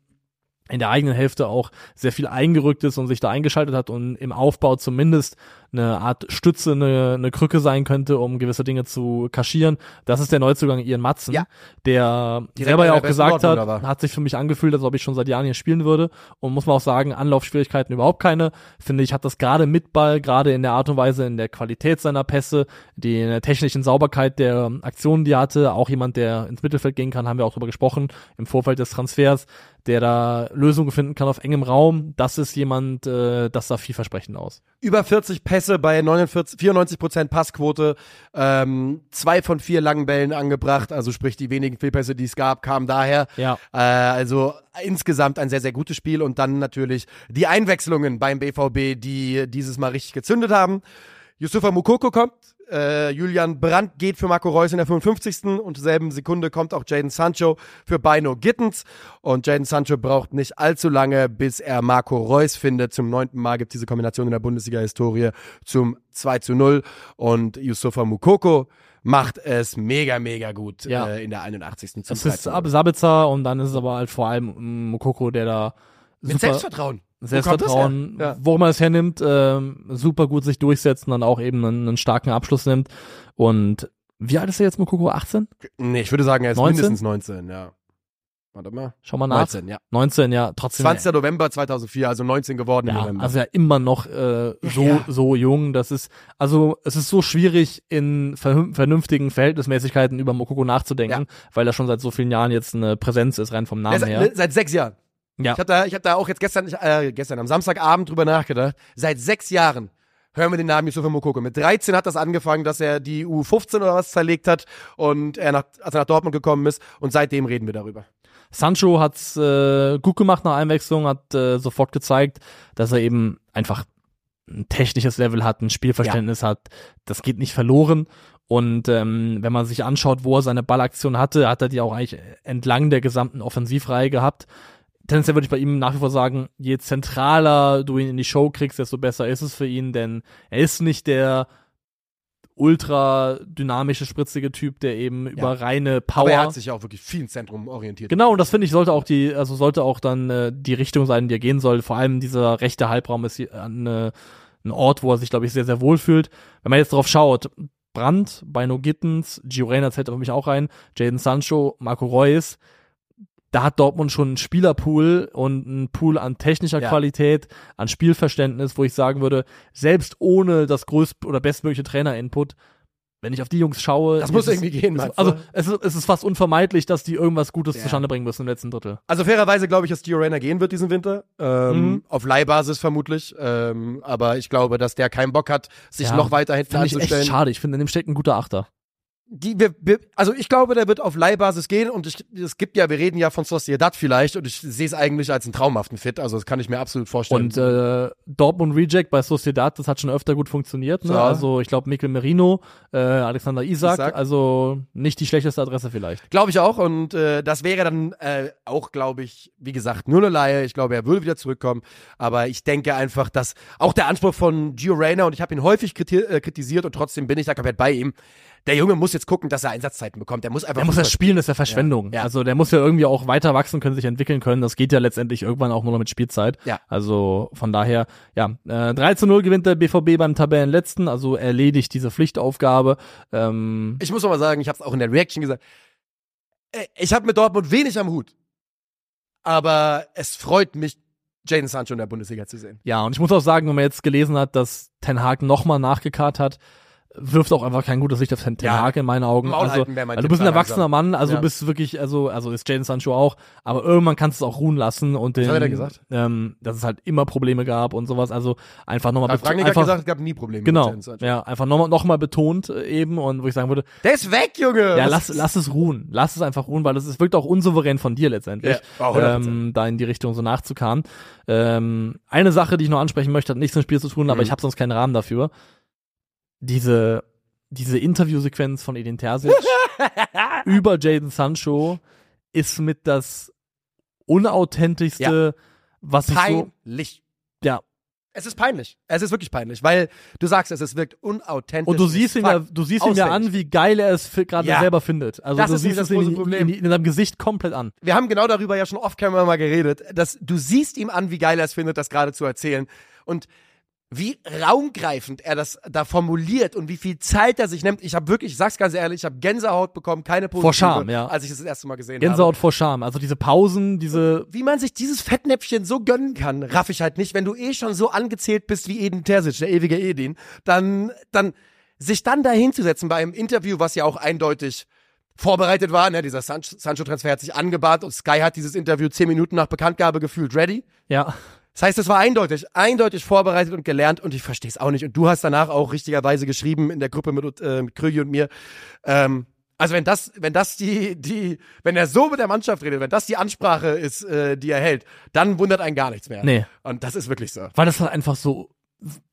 in der eigenen Hälfte auch sehr viel eingerückt ist und sich da eingeschaltet hat und im Aufbau zumindest eine Art Stütze, eine, eine Krücke sein könnte, um gewisse Dinge zu kaschieren. Das ist der Neuzugang Ian Matzen, Ja. der Direkt selber ja auch gesagt hat, Dortmunder war. hat sich für mich angefühlt, als ob ich schon seit Jahren hier spielen würde. Und muss man auch sagen, Anlaufschwierigkeiten überhaupt keine. Finde ich, hat das gerade mit Ball, gerade in der Art und Weise, in der Qualität seiner Pässe, die in der technischen Sauberkeit der Aktionen, die er hatte, auch jemand, der ins Mittelfeld gehen kann, haben wir auch drüber gesprochen, im Vorfeld des Transfers, der da Lösungen finden kann auf engem Raum. Das ist jemand, äh, das sah vielversprechend aus. Über 40 Pässe bei 49, 94 Prozent Passquote, ähm, zwei von vier langen Bällen angebracht, also sprich die wenigen Fehlpässe, die es gab, kamen daher. Ja. Äh, also insgesamt ein sehr, sehr gutes Spiel und dann natürlich die Einwechslungen beim BVB, die dieses Mal richtig gezündet haben. Yusufa Mukoko kommt, äh, Julian Brandt geht für Marco Reus in der 55. und selben Sekunde kommt auch Jaden Sancho für Bino Gittens und Jaden Sancho braucht nicht allzu lange, bis er Marco Reus findet. Zum neunten Mal gibt diese Kombination in der Bundesliga-Historie zum 2 zu 0 und Yusufa Mukoko macht es mega, mega gut Ja. äh, in der 81. zum Es 3 ist zu 0. Ab Sabitzer und dann ist es aber halt vor allem Mokoko, der da Mit Selbstvertrauen. Selbstvertrauen? Ja. wo man es hernimmt, ähm, super gut sich durchsetzt und dann auch eben einen, einen starken Abschluss nimmt. Und wie alt ist er jetzt, Mokoko? 18? Nee, ich würde sagen, er ist 19? mindestens 19, ja. Warte mal. Schau mal nach. 19, ja. 19, ja, trotzdem. 20. November 2004, also 19 geworden im Ja, November. also ja immer noch äh, so Ja. so jung. Das ist also es ist so schwierig in ver vernünftigen Verhältnismäßigkeiten über Mokoko nachzudenken, weil er schon seit so vielen Jahren jetzt eine Präsenz ist rein vom Namen her. ne, seit sechs Jahren. Ja. Ich habe da, ich hab da auch jetzt gestern, äh, gestern am Samstagabend drüber nachgedacht. Seit sechs Jahren hören wir den Namen Yusufa Mokoko. Mit 13 hat das angefangen, dass er die U15 oder was zerlegt hat und er nach, als er nach Dortmund gekommen ist und seitdem reden wir darüber. Sancho hat's äh, gut gemacht nach Einwechslung, hat äh, sofort gezeigt, dass er eben einfach ein technisches Level hat, ein Spielverständnis hat. Das geht nicht verloren. Und ähm, wenn man sich anschaut, wo er seine Ballaktion hatte, hat er die auch eigentlich entlang der gesamten Offensivreihe gehabt. Tendenziell würde ich bei ihm nach wie vor sagen, je zentraler du ihn in die Show kriegst, desto besser ist es für ihn, denn er ist nicht der ultra dynamische, spritzige Typ, der eben über reine Power. Aber er hat sich ja auch wirklich viel ins Zentrum orientiert. Genau, und das finde ich sollte auch die, also sollte auch dann äh, die Richtung sein, die er gehen soll. Vor allem dieser rechte Halbraum ist hier eine, ein Ort, wo er sich, glaube ich, sehr, sehr wohl fühlt. Wenn man jetzt drauf schaut, Brandt, Bino Gittens, Gio Reyna zählt für mich auch rein, Jaden Sancho, Marco Reus, da hat Dortmund schon einen Spielerpool und einen Pool an technischer Ja. Qualität, an Spielverständnis, wo ich sagen würde, selbst ohne das größt oder bestmögliche Trainer-Input, wenn ich auf die Jungs schaue. Das muss irgendwie gehen, du? Also es ist, es ist fast unvermeidlich, dass die irgendwas Gutes Ja. zustande bringen müssen im letzten Drittel. Also fairerweise glaube ich, dass Gio Reyna gehen wird diesen Winter. Ähm, Mhm. Auf Leihbasis vermutlich. Ähm, aber ich glaube, dass der keinen Bock hat, sich Ja, noch weiter hinten Finde ich echt anzustellen. schade. Ich finde, in dem steckt ein guter Achter. Die, wir, wir, also ich glaube, der wird auf Leihbasis gehen und ich, es gibt ja, wir reden ja von Sociedad vielleicht und ich sehe es eigentlich als einen traumhaften Fit, also das kann ich mir absolut vorstellen. Und äh, Dortmund Reject bei Sociedad, das hat schon öfter gut funktioniert. Ne? So. Also ich glaube Mikel Merino, äh, Alexander Isak, Isak. also nicht die schlechteste Adresse vielleicht. Glaube ich auch und äh, das wäre dann äh, auch, glaube ich, wie gesagt, nur eine Laie. Ich glaube, er würde wieder zurückkommen, aber ich denke einfach, dass auch der Anspruch von Gio Reyna und ich habe ihn häufig kriti äh, kritisiert und trotzdem bin ich da komplett bei ihm. Der Junge muss jetzt gucken, dass er Einsatzzeiten bekommt. Der muss einfach. Der muss das spielen, das ist ja Verschwendung. Ja. Also der muss ja irgendwie auch weiter wachsen können, sich entwickeln können. Das geht ja letztendlich irgendwann auch nur noch mit Spielzeit. Ja. Also von daher, ja, äh, 3 zu 0 gewinnt der BVB beim Tabellenletzten, also erledigt diese Pflichtaufgabe. Ähm, Ich muss noch mal sagen, ich habe es auch in der Reaction gesagt. äh, Ich habe mit Dortmund wenig am Hut. Aber es freut mich, Jaden Sancho in der Bundesliga zu sehen. ja, und ich muss auch sagen, wenn man jetzt gelesen hat, dass Ten Hag nochmal nachgekarrt hat, wirft auch einfach kein gutes Licht auf Ten, Ten Ja. Hag in meinen Augen. Maul Also, also du bist ein erwachsener. Mann, also Ja. bist wirklich, also, also ist Jaden Sancho auch, aber irgendwann kannst du es auch ruhen lassen und den, hat er gesagt? Ähm, dass es halt immer Probleme gab und sowas, also einfach nochmal hat einfach, gesagt, es gab nie Probleme Genau, ja, einfach nochmal noch mal betont äh, eben und wo ich sagen würde, Der ist weg, Junge! ja, lass, lass es ruhen, lass es einfach ruhen, weil es ist- wirkt auch unsouverän von dir letztendlich, Ja, oh, 100%. ähm, da in die Richtung so nachzukamen. Ähm, eine Sache, die ich noch ansprechen möchte, hat nichts mit dem Spiel zu tun, aber Mhm. ich habe sonst keinen Rahmen dafür. Diese, diese Interviewsequenz von Edin Terzic über Jaden Sancho ist mit das unauthentischste, was ich so, Peinlich. ja, Es ist peinlich. Es ist wirklich peinlich, weil du sagst es, es wirkt unauthentisch. Und du siehst, fuck. ja, du siehst ihm ja an, wie geil er es gerade Ja. selber findet. Also Das du siehst es das große in, Problem. in, in seinem Gesicht komplett an. Wir haben genau darüber ja schon off-camera mal geredet, dass du siehst ihm an, wie geil er es findet, das gerade zu erzählen. Und wie raumgreifend er das da formuliert und wie viel Zeit er sich nimmt. Ich habe wirklich, ich sag's ganz ehrlich, ich habe Gänsehaut bekommen, keine positive, Vor Scham, ja. als ich das, das erste Mal gesehen Gänsehaut vor Scham. Also diese Pausen, diese, habe. Wie man sich dieses Fettnäpfchen so gönnen kann, raff ich halt nicht. Wenn du eh schon so angezählt bist wie Edin Terzic, der ewige Edin, dann, dann sich dann da hinzusetzen bei einem Interview, was ja auch eindeutig vorbereitet war, ne, dieser San Sancho-Transfer hat sich angebahnt und Sky hat dieses Interview zehn Minuten nach Bekanntgabe gefühlt ready. ja, Das heißt, es war eindeutig, eindeutig vorbereitet und gelernt und ich verstehe es auch nicht. Und du hast danach auch richtigerweise geschrieben in der Gruppe mit, äh, mit Krügi und mir. Ähm, also wenn das, wenn das die, die, wenn er so mit der Mannschaft redet, wenn das die Ansprache ist, äh, die er hält, dann wundert einen gar nichts mehr. Nee. Und das ist wirklich so. weil das halt einfach so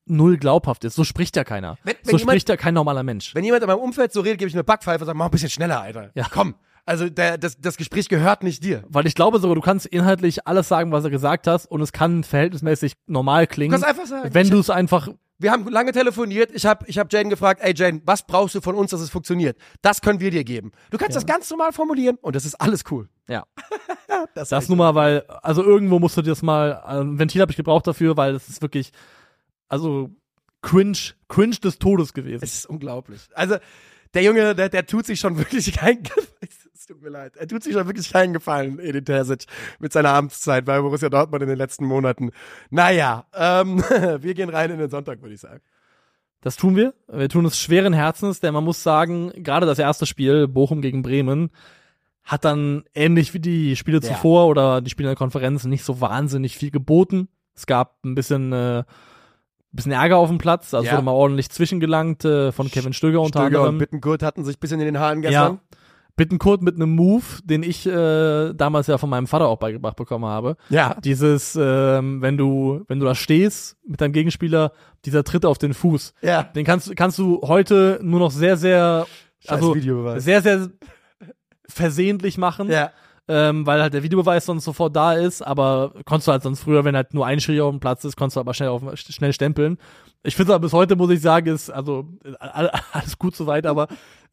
null glaubhaft ist. So spricht ja keiner. Wenn- wenn so jemand- spricht ja kein normaler Mensch. Wenn jemand in meinem Umfeld so redet, gebe ich eine Backpfeife und sage, mach ein bisschen schneller, Alter. Ja. Komm. Also der, das, das Gespräch gehört nicht dir. Weil ich glaube sogar, du kannst inhaltlich alles sagen, was er gesagt hast und es kann verhältnismäßig normal klingen. Du kannst einfach sagen, wenn du es einfach, Wir haben lange telefoniert. Ich habe ich hab Jane gefragt, ey Jane, was brauchst du von uns, dass es funktioniert? Das können wir dir geben. Du kannst das ganz normal formulieren und das ist alles cool. ja. Das, Das nur mal, weil, also irgendwo musst du dir das mal, äh, ein Ventil habe ich gebraucht dafür, weil das ist wirklich, also cringe, cringe des Todes gewesen. Es ist unglaublich. Also, der Junge, der, der tut sich schon wirklich keinen Gefallen. Es tut mir leid. Er tut sich schon wirklich keinen Gefallen, Edin Terzic, mit seiner Amtszeit bei Borussia Dortmund in den letzten Monaten. Naja, ähm, wir gehen rein in den Sonntag, würde ich sagen. Das tun wir. Wir tun es schweren Herzens, denn man muss sagen, gerade das erste Spiel, Bochum gegen Bremen, hat dann ähnlich wie die Spiele Ja. zuvor oder die Spiele in der Konferenz nicht so wahnsinnig viel geboten. Es gab ein bisschen, äh, bisschen Ärger auf dem Platz, also Ja. wurde mal ordentlich zwischengelangt äh, von Kevin Stöger unter Stöger anderem. und Bittenkurt hatten sich ein bisschen in den Haaren gestern. Ja. Bittenkurt mit einem Move, den ich äh, damals ja von meinem Vater auch beigebracht bekommen habe. Ja. Dieses, ähm, wenn du, wenn du da stehst mit deinem Gegenspieler, dieser Tritt auf den Fuß. Ja. Den kannst, kannst du heute nur noch sehr, sehr, Scheiß also Videobeweis. sehr, sehr versehentlich machen, Ja. ähm, weil halt der Videobeweis sonst sofort da ist, aber konntest du halt sonst früher, wenn halt nur ein Schiri auf dem Platz ist, konntest du aber schnell auf, schnell stempeln. Ich finde aber bis heute, muss ich sagen, ist, also, äh, all- alles gut soweit, aber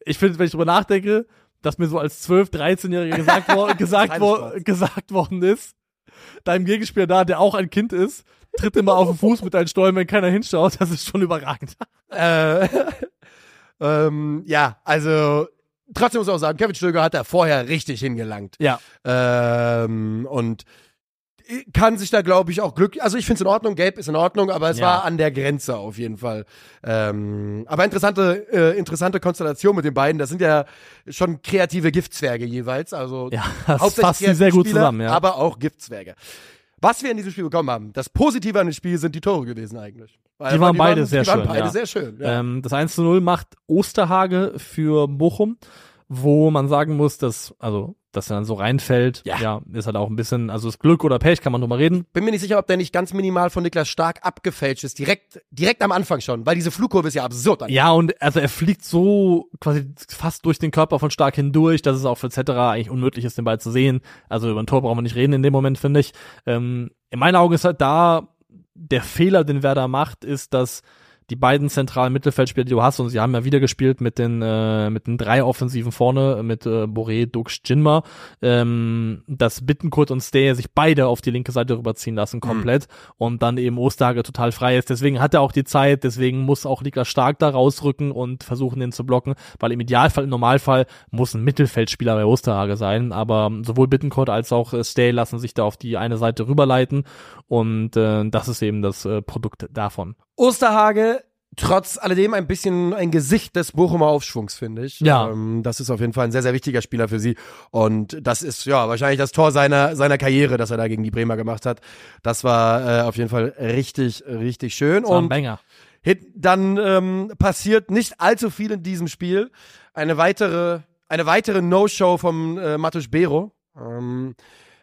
ich finde, wenn ich drüber nachdenke, dass mir so als 12-, 13-Jähriger gesagt, wor gesagt, Spaß. gesagt worden ist, deinem Gegenspieler da, der auch ein Kind ist, tritt immer auf den Fuß mit deinen Stollen, wenn keiner hinschaut, das ist schon überragend. Äh, ähm, ja, also trotzdem muss ich auch sagen, Kevin Stöger hat da vorher richtig hingelangt. Ja. Ähm, und kann sich da, glaube ich, auch glücklich. Also ich finde es in Ordnung, Gabe ist in Ordnung, aber es Ja. war an der Grenze auf jeden Fall. Ähm, aber interessante, äh, interessante Konstellation mit den beiden. Das sind ja schon kreative Giftzwerge jeweils. Also Ja, das sie sehr gut zusammen, ja. aber auch Giftzwerge. Was wir in diesem Spiel bekommen haben, das Positive an dem Spiel sind die Tore gewesen eigentlich. Weil- Die waren weil beide sehr die waren schön, beide ja. sehr schön. Ja. Ähm, das 1 zu 0 macht Osterhage für Bochum, wo man sagen muss, dass, also, dass er dann so reinfällt, Ja. ja. ist halt auch ein bisschen, also ist Glück oder Pech, kann man drüber reden. Bin mir nicht sicher, ob der nicht ganz minimal von Niklas Stark abgefälscht ist. Direkt, direkt am Anfang schon, weil diese Flugkurve ist ja absurd. Ja, und also er fliegt so quasi fast durch den Körper von Stark hindurch, dass es auch für Cetera eigentlich unmöglich ist, den Ball zu sehen. Also über ein Tor brauchen wir nicht reden in dem Moment, finde ich. Ähm, in meinen Augen ist halt da der Fehler, den Werder macht, ist, dass die beiden zentralen Mittelfeldspieler, die du hast, und sie haben ja wieder gespielt mit den, äh, mit den drei Offensiven vorne, mit äh, Boré, Dux, Jinma, ähm, dass Bittenkurt und Stay sich beide auf die linke Seite rüberziehen lassen, Mhm. komplett, und dann eben Osterhage total frei ist. Deswegen hat er auch die Zeit, deswegen muss auch Niklas Stark da rausrücken und versuchen, den zu blocken, weil im Idealfall, im Normalfall muss ein Mittelfeldspieler bei Osterhage sein, aber sowohl Bittenkurt als auch äh, Stay lassen sich da auf die eine Seite rüberleiten und äh, das ist eben das äh, Produkt davon. Osterhage trotz alledem ein bisschen ein Gesicht des Bochumer Aufschwungs, finde ich. Ja. Ähm, das ist auf jeden Fall ein sehr, sehr wichtiger Spieler für sie. Und das ist ja wahrscheinlich das Tor seiner, seiner Karriere, das er da gegen die Bremer gemacht hat. Das war äh, auf jeden Fall richtig, richtig schön. Das war ein Und Banger. Hit, dann ähm, passiert nicht allzu viel in diesem Spiel. Eine weitere, eine weitere No-Show vom äh, Matusz Bero. Ähm,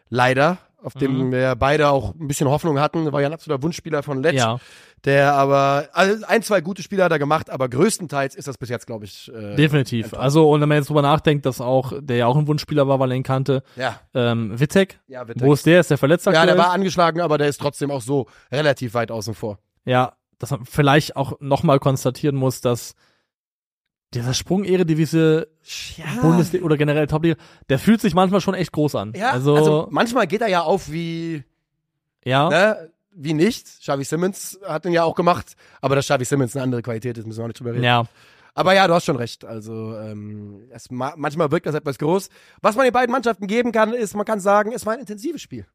leider, auf dem Mhm. wir beide auch ein bisschen Hoffnung hatten. War ja ein absoluter Wunschspieler von Letsch. Ja, Der aber, also ein, zwei gute Spieler hat er gemacht, aber größtenteils ist das bis jetzt, glaube ich, äh, definitiv. enttäuscht. Also, und wenn man jetzt drüber nachdenkt, dass auch, der ja auch ein Wunschspieler war, weil er ihn kannte, ja, ähm, Wittek, ja, bitte. wo ist der? Ist der verletzt ja, der war angeschlagen, aber der ist trotzdem auch so relativ weit außen vor. Ja, dass man vielleicht auch nochmal konstatieren muss, dass dieser Sprung Eredivisie Ja, Bundesliga oder generell Topliga, der fühlt sich manchmal schon echt groß an. ja also, also, manchmal geht er ja auf wie, ja, ne, wie nicht. Xavi Simmons hat den ja auch gemacht, aber dass Xavi Simmons eine andere Qualität ist, müssen wir auch nicht drüber reden. ja, Aber ja, du hast schon recht. Also ähm, es ma manchmal wirkt das etwas groß. Was man den beiden Mannschaften geben kann, ist, man kann sagen, es war ein intensives Spiel.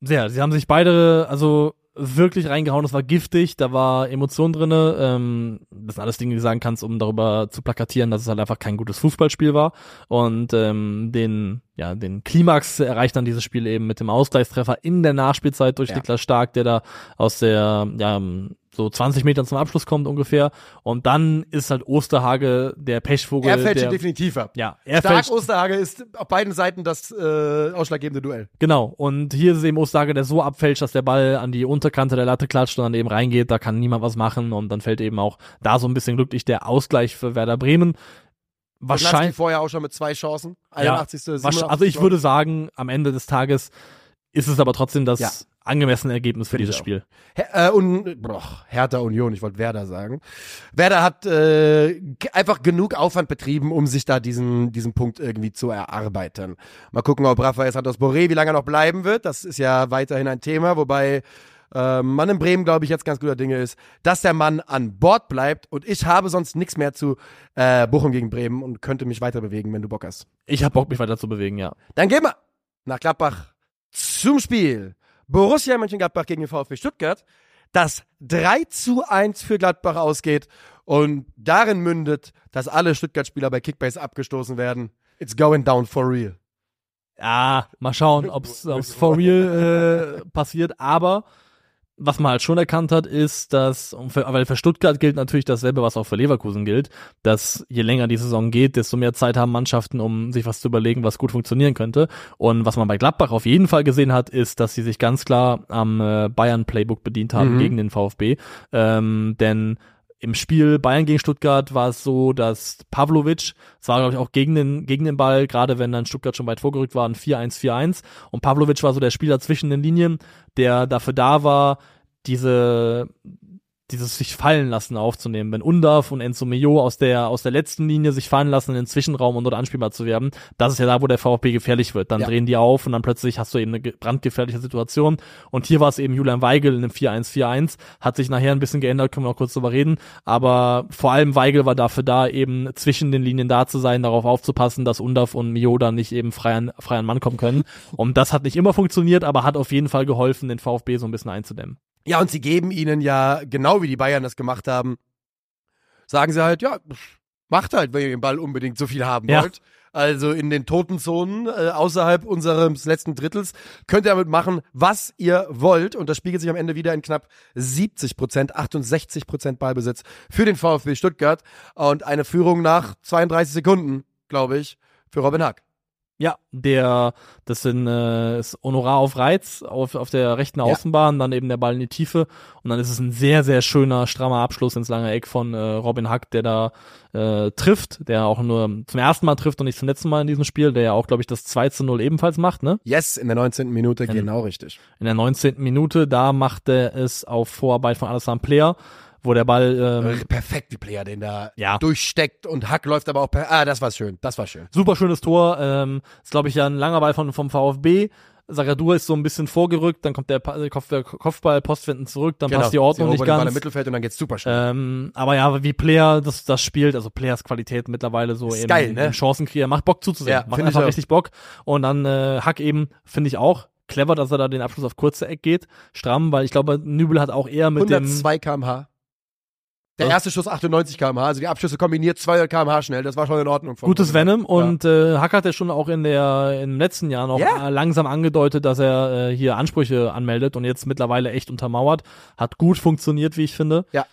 sehr. Sie haben sich beide, also wirklich reingehauen, das war giftig, da war Emotion drinne. Ähm, das sind alles Dinge, die du sagen kannst, um darüber zu plakatieren, dass es halt einfach kein gutes Fußballspiel war. Und ähm, den, ja, den Klimax erreicht dann dieses Spiel eben mit dem Ausgleichstreffer in der Nachspielzeit durch Ja. Niklas Stark, der da aus der, ja, so 20 Metern zum Abschluss kommt ungefähr. Und dann ist halt Osterhage der Pechvogel. Er fällt der, definitiv ab. ja, er Stark fällt, Osterhage ist auf beiden Seiten das äh, ausschlaggebende Duell. Genau, und hier ist es eben Osterhage, der so abfälscht, dass der Ball an die Unterkante der Latte klatscht und dann eben reingeht, da kann niemand was machen und dann fällt eben auch da so ein bisschen glücklich der Ausgleich für Werder Bremen. Wahrscheinlich vorher auch schon mit zwei Chancen. Ja, 81. wahrsch- 87. also ich würde sagen, am Ende des Tages ist es aber trotzdem das Ja. Angemessene Ergebnis für dieses. Spiel. Her äh, und boah, Hertha Union, ich wollte Werder sagen. Werder hat äh, einfach genug Aufwand betrieben, um sich da diesen, diesen Punkt irgendwie zu erarbeiten. Mal gucken, ob Rafael Santos Boré, wie lange er noch bleiben wird. Das ist ja weiterhin ein Thema, wobei äh, man in Bremen, glaube ich, jetzt ganz guter Dinge ist, dass der Mann an Bord bleibt und ich habe sonst nichts mehr zu äh, Bochum gegen Bremen und könnte mich weiter bewegen, wenn du Bock hast. Ich habe Bock, mich weiter zu bewegen, ja. Dann gehen wir nach Gladbach zum Spiel. Borussia Mönchengladbach gegen den VfB Stuttgart, das 3 zu 1 für Gladbach ausgeht und darin mündet, dass alle Stuttgart-Spieler bei Kickbase abgestoßen werden. It's going down for real. Ja, mal schauen, ob's, ob's for real äh, passiert. Aber was man halt schon erkannt hat, ist, dass, für, weil für Stuttgart gilt natürlich dasselbe, was auch für Leverkusen gilt, dass je länger die Saison geht, desto mehr Zeit haben Mannschaften, um sich was zu überlegen, was gut funktionieren könnte. Und was man bei Gladbach auf jeden Fall gesehen hat, ist, dass sie sich ganz klar am äh, Bayern-Playbook bedient haben Mhm. gegen den VfB. Ähm, denn im Spiel Bayern gegen Stuttgart war es so, dass Pavlovic, es war glaube ich auch gegen den, gegen den Ball, gerade wenn dann Stuttgart schon weit vorgerückt war, ein 4-1-4-1 und Pavlovic war so der Spieler zwischen den Linien, der dafür da war, diese dieses sich fallen lassen aufzunehmen. Wenn Undav und Enzo Mio aus der, aus der letzten Linie sich fallen lassen in den Zwischenraum und dort anspielbar zu werden, das ist ja da, wo der VfB gefährlich wird. Dann Ja. drehen die auf und dann plötzlich hast du eben eine ge- brandgefährliche Situation. Und hier war es eben Julian Weigel in einem 4-1-4-1, hat sich nachher ein bisschen geändert, können wir noch kurz drüber reden. Aber vor allem Weigel war dafür da, eben zwischen den Linien da zu sein, darauf aufzupassen, dass Undav und Mio dann nicht eben frei an, frei an Mann kommen können. Und das hat nicht immer funktioniert, aber hat auf jeden Fall geholfen, den VfB so ein bisschen einzudämmen. Ja, und sie geben ihnen ja, genau wie die Bayern das gemacht haben, sagen sie halt, ja, macht halt, wenn ihr den Ball unbedingt so viel haben Ja. wollt. Also in den toten Zonen äh, außerhalb unseres letzten Drittels könnt ihr damit machen, was ihr wollt. Und das spiegelt sich am Ende wieder in knapp 70 Prozent, 68 Prozent Ballbesitz für den VfB Stuttgart und eine Führung nach 32 Sekunden, glaube ich, für Robin Hack. Ja, der, das sind, äh, ist Honorar auf Reiz auf, auf der rechten Außenbahn, dann eben der Ball in die Tiefe und dann ist es ein sehr, sehr schöner, strammer Abschluss ins lange Eck von äh, Robin Hack, der da äh, trifft, der auch nur zum ersten Mal trifft und nicht zum letzten Mal in diesem Spiel, der ja auch, glaube ich, das 2 zu 0 ebenfalls macht, ne? Yes, in der 19. Minute, Ja. genau richtig. In der 19. Minute, da macht er es auf Vorarbeit von Alassane Player wo der Ball ähm, Perfekt, wie Player den da Ja. durchsteckt und Hack läuft aber auch per Ah, das war schön. Das war schön. super schönes Tor. Ähm, ist, glaube ich, ja ein langer Ball von, vom VfB. Sagadur ist so ein bisschen vorgerückt, dann kommt der Pa- Kopf, der Kopfball Postwenden zurück, dann passt die Ordnung nicht den Ball im ganz. Mittelfeld und dann geht's super schnell. Ähm, aber ja, wie Player das, das spielt, also Players Qualität mittlerweile so Ist im, geil, ne? Chancenkrieger, macht Bock zuzusehen, Ja, macht einfach richtig Bock. Und dann äh, Hack eben, finde ich auch clever, dass er da den Abschluss auf kurze Eck geht, stramm, weil ich glaube, Nübel hat auch eher mit dem 102 km/h. Der Was? erste Schuss 98 km/h, also die Abschüsse kombiniert 200 km/h schnell, das war schon in Ordnung. Gutes Venom. Und äh, Hack hat ja schon auch in der im letzten Jahr noch Ja. äh, langsam angedeutet, dass er äh, hier Ansprüche anmeldet und jetzt mittlerweile echt untermauert. Hat gut funktioniert, wie ich finde. Ja.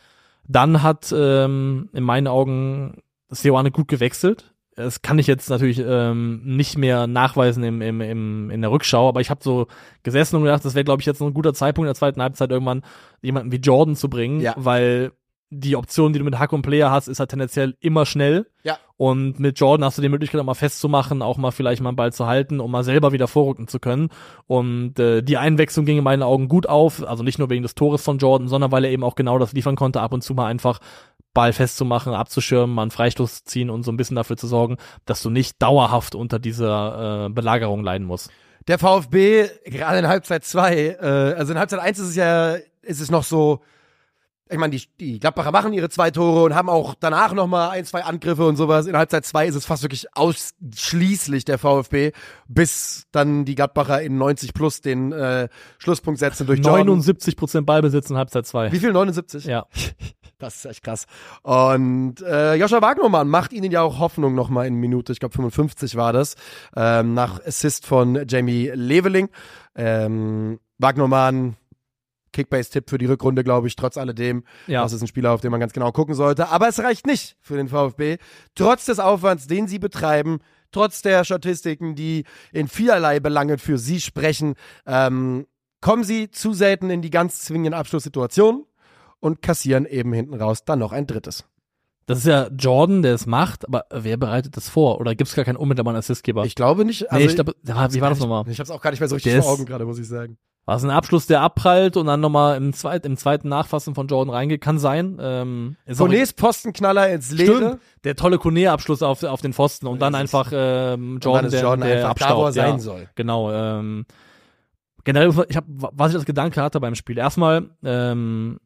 Dann hat ähm, in meinen Augen Seoane gut gewechselt. Das kann ich jetzt natürlich ähm, nicht mehr nachweisen im, im, im, in der Rückschau, aber ich habe so gesessen und gedacht, das wäre, glaube ich, jetzt noch ein guter Zeitpunkt in der zweiten Halbzeit irgendwann jemanden wie Jordan zu bringen, Ja. weil die Option, die du mit Hack und Player hast, ist halt tendenziell immer schnell. Ja. Und mit Jordan hast du die Möglichkeit, auch mal festzumachen, auch mal vielleicht mal einen Ball zu halten, um mal selber wieder vorrücken zu können. Und äh, die Einwechslung ging in meinen Augen gut auf, also nicht nur wegen des Tores von Jordan, sondern weil er eben auch genau das liefern konnte, ab und zu mal einfach Ball festzumachen, abzuschirmen, mal einen Freistoß zu ziehen und so ein bisschen dafür zu sorgen, dass du nicht dauerhaft unter dieser äh, Belagerung leiden musst. Der VfB, gerade in Halbzeit 2, äh, also in Halbzeit 1 ist es ja, ist es noch so, ich meine, die, die Gladbacher machen ihre zwei Tore und haben auch danach nochmal ein, zwei Angriffe und sowas. In Halbzeit 2 ist es fast wirklich ausschließlich der VfB, bis dann die Gladbacher in 90 plus den äh, Schlusspunkt setzen durch Jordan. 79 Prozent Ballbesitz in Halbzeit 2. Wie viel? 79? Ja. Das ist echt krass. Und äh, Joscha Wagnermann macht ihnen ja auch Hoffnung nochmal in Minute, ich glaube 55 war das, ähm, nach Assist von Jamie Leveling. Ähm, Wagnermann, Kickbase-Tipp für die Rückrunde, glaube ich, trotz alledem. Ja. Das ist ein Spieler, auf den man ganz genau gucken sollte. Aber es reicht nicht für den VfB. Trotz des Aufwands, den sie betreiben, trotz der Statistiken, die in vielerlei Belangen für sie sprechen, ähm, kommen sie zu selten in die ganz zwingenden Abschlusssituationen und kassieren eben hinten raus dann noch ein drittes. Das ist ja Jordan, der es macht, aber wer bereitet das vor? Oder gibt es gar keinen unmittelbaren Assistgeber? Ich glaube nicht. Also nee, ich glaube, ja, wie war das nochmal? Ich habe es auch gar nicht mehr so richtig Der vor Augen gerade, muss ich sagen. War es ein Abschluss, der abprallt und dann nochmal im, zweit, im zweiten Nachfassen von Jordan reingeht? Kann sein. Ähm, Konés Postenknaller ins Leere. Stimmt, der tolle Kone-Abschluss auf, auf den Pfosten und dann einfach ähm, Jordan, dann ist der, Jordan der einfach da, wo er abstaubt. ja. sein soll. Genau. Ähm, generell, ich hab, was ich als Gedanke hatte beim Spiel. Erstmal, ähm,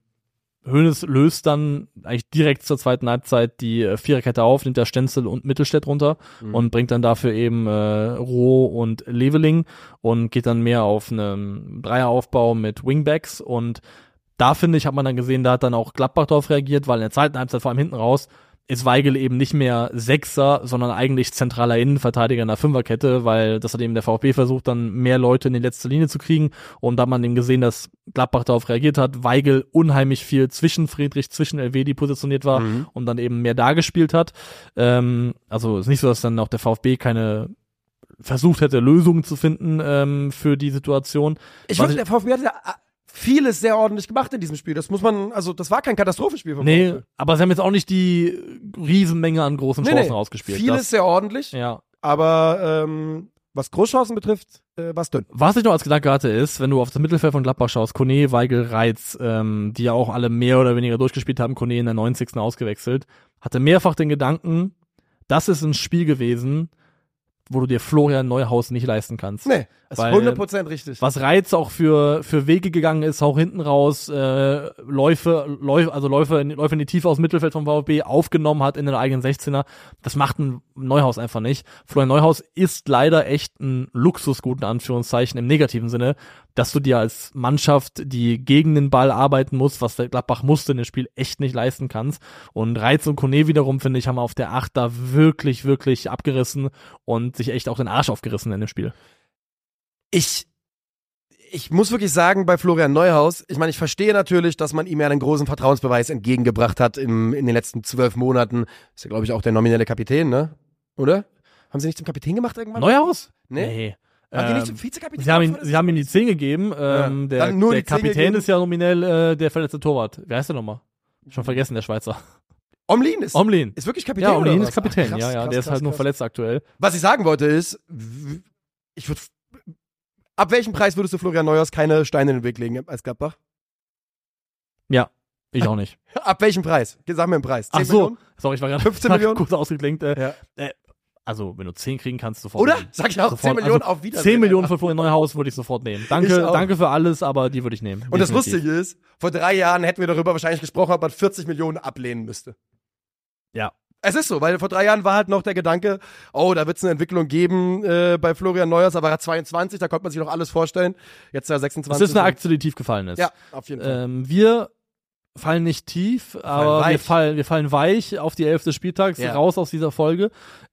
Hönes löst dann eigentlich direkt zur zweiten Halbzeit die äh, Viererkette auf, nimmt der Stenzel und Mittelstädt runter Mhm. und bringt dann dafür eben äh, Roh und Leveling und geht dann mehr auf einen Dreieraufbau mit Wingbacks und da finde ich, hat man dann gesehen, da hat dann auch Gladbach drauf reagiert, weil in der zweiten Halbzeit, vor allem hinten raus, ist Weigel eben nicht mehr Sechser, sondern eigentlich zentraler Innenverteidiger in der Fünferkette, weil das hat eben der VfB versucht, dann mehr Leute in die letzte Linie zu kriegen. Und da hat man eben gesehen, dass Gladbach darauf reagiert hat, Weigel unheimlich viel zwischen Friedrich, zwischen Elvedi positioniert war Mhm. und dann eben mehr da gespielt hat. Ähm, also ist nicht so, dass dann auch der VfB keine versucht hätte, Lösungen zu finden ähm, für die Situation. Ich finde, der VfB hat ja äh, vieles sehr ordentlich gemacht in diesem Spiel. Das muss man, also das war kein Katastrophenspiel vom Nee, aber sie haben jetzt auch nicht die Riesenmenge an großen Nee, Chancen nee. rausgespielt. Vieles Das, sehr ordentlich, ja. aber ähm, was Großchancen betrifft, äh, war dünn. Was ich noch als Gedanke hatte, ist, wenn du auf das Mittelfeld von Gladbach schaust, Kone, Weigel, Reitz, ähm, die ja auch alle mehr oder weniger durchgespielt haben, Kone in der 90. ausgewechselt, hatte mehrfach den Gedanken, das ist ein Spiel gewesen, wo du dir Florian Neuhaus nicht leisten kannst. Nee, das ist Weil- 100% richtig. Was Reiz auch für, für Wege gegangen ist, auch hinten raus, äh, Läufe, Läufe, also Läufe, in- Läufe in die Tiefe aus dem Mittelfeld vom VfB aufgenommen hat in den eigenen 16er. Das macht ein Neuhaus einfach nicht. Florian Neuhaus ist leider echt ein Luxusgut, in Anführungszeichen, im negativen Sinne, dass du dir als Mannschaft, die gegen den Ball arbeiten muss, was der Gladbach musste in dem Spiel, echt nicht leisten kannst. Und Reiz und Kone wiederum, finde ich, haben auf der Acht da wirklich, wirklich abgerissen und sich echt auch den Arsch aufgerissen in dem Spiel. Ich, ich muss wirklich sagen, bei Florian Neuhaus, ich meine, ich verstehe natürlich, dass man ihm ja einen großen Vertrauensbeweis entgegengebracht hat im, in den letzten zwölf Monaten. Ist ja, glaube ich, auch der nominelle Kapitän, ne? Oder? Haben sie nicht zum Kapitän gemacht irgendwann? Neuhaus? Nee. Nee. Haben die nicht Ähm, zum Vizekapitän Sie haben, ihn, sie haben ihm die 10 gegeben. Ähm, Ja, der der die 10 Kapitän ist ja nominell äh, der verletzte Torwart. Wer heißt der nochmal? Schon vergessen, der Schweizer. Omlin ist, Omlin. ist wirklich Kapitän. Ja, Omlin ist was? Kapitän. Ach, krass, ja, ja, krass, der ist krass, halt nur verletzt aktuell. Was ich sagen wollte ist, ich würde. Ab welchem Preis würdest du Florian Neuhaus keine Steine in den Weg legen als Gladbach? Ja. Ich auch nicht. Ab welchem Preis? Sag mir einen Preis. 10 Ach so, Millionen? sorry, ich war gerade 15 Millionen? kurz ausgeklinkt. Äh, Ja. äh, also, wenn du 10 kriegen kannst, sofort. Oder? nehmen. Sag ich auch, Sofort. 10 Millionen also, auf Wiedersehen. 10 Millionen für Florian Neuhaus würde ich sofort nehmen. Danke, danke für alles, aber die würde ich nehmen. Und das Definitiv. Lustige ist, vor drei Jahren hätten wir darüber wahrscheinlich gesprochen, ob man 40 Millionen ablehnen müsste. Ja. Es ist so, weil vor drei Jahren war halt noch der Gedanke, oh, da wird es eine Entwicklung geben äh, bei Florian Neuers, aber er hat 22, da konnte man sich noch alles vorstellen. Jetzt ist er 26. Das ist eine Aktie, die tief gefallen ist. Ja, auf jeden Fall. Ähm, wir fallen nicht tief, aber wir fallen, wir fallen weich auf die Elf des Spieltags, Ja. raus aus dieser Folge.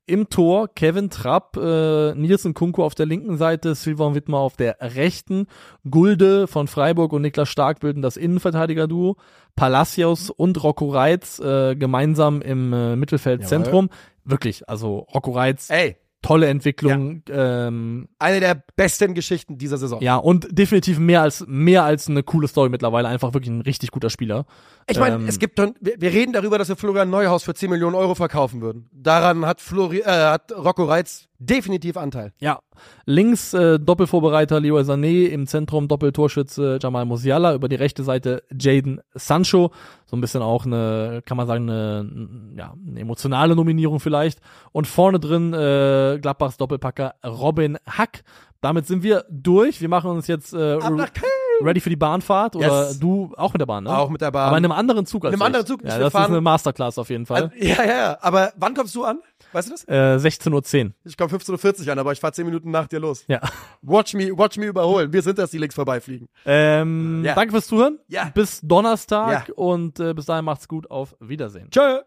Im Tor Kevin Trapp, äh, Nielsen Kunku auf der linken Seite, Silvan Wittmer auf der rechten, Gulde von Freiburg und Niklas Stark bilden das Innenverteidiger-Duo, Palacios und Rocco Reitz äh, gemeinsam im äh, Mittelfeldzentrum. Wirklich, also Rocco Reitz, Ey, tolle Entwicklung, ähm, eine der besten Geschichten dieser Saison. ja, und definitiv mehr als, mehr als eine coole Story mittlerweile, einfach wirklich ein richtig guter Spieler. Ich meine, Ähm, es gibt dann, wir, wir reden darüber, dass wir Florian Neuhaus für 10 Millionen Euro verkaufen würden. Daran hat Flori, äh, hat Rocco Reitz definitiv Anteil. Ja, links äh, Doppelvorbereiter Leroy Sané, im Zentrum Doppeltorschütze Jamal Musiala, über die rechte Seite Jaden Sancho, so ein bisschen auch eine, kann man sagen, eine, ja, eine emotionale Nominierung vielleicht. Und vorne drin äh, Gladbachs Doppelpacker Robin Hack. Damit sind wir durch. Wir machen uns jetzt äh, Ab nach Köln. Ready für die Bahnfahrt oder Yes. du auch mit der Bahn, ne? Auch mit der Bahn. Aber in einem anderen Zug als In einem anderen Zug. Ja, Wir das ist fahren- eine Masterclass auf jeden Fall. Also, ja, ja, ja. Aber wann kommst du an? Weißt du das? äh, 16.10 Uhr. Ich komme 15.40 Uhr an, aber ich fahre 10 Minuten nach dir los. Ja. Watch me, watch me überholen. Wir sind das, die links vorbeifliegen. Ähm, Ja. Danke fürs Zuhören. Ja. Bis Donnerstag Ja. und äh, bis dahin macht's gut. Auf Wiedersehen. Tschö.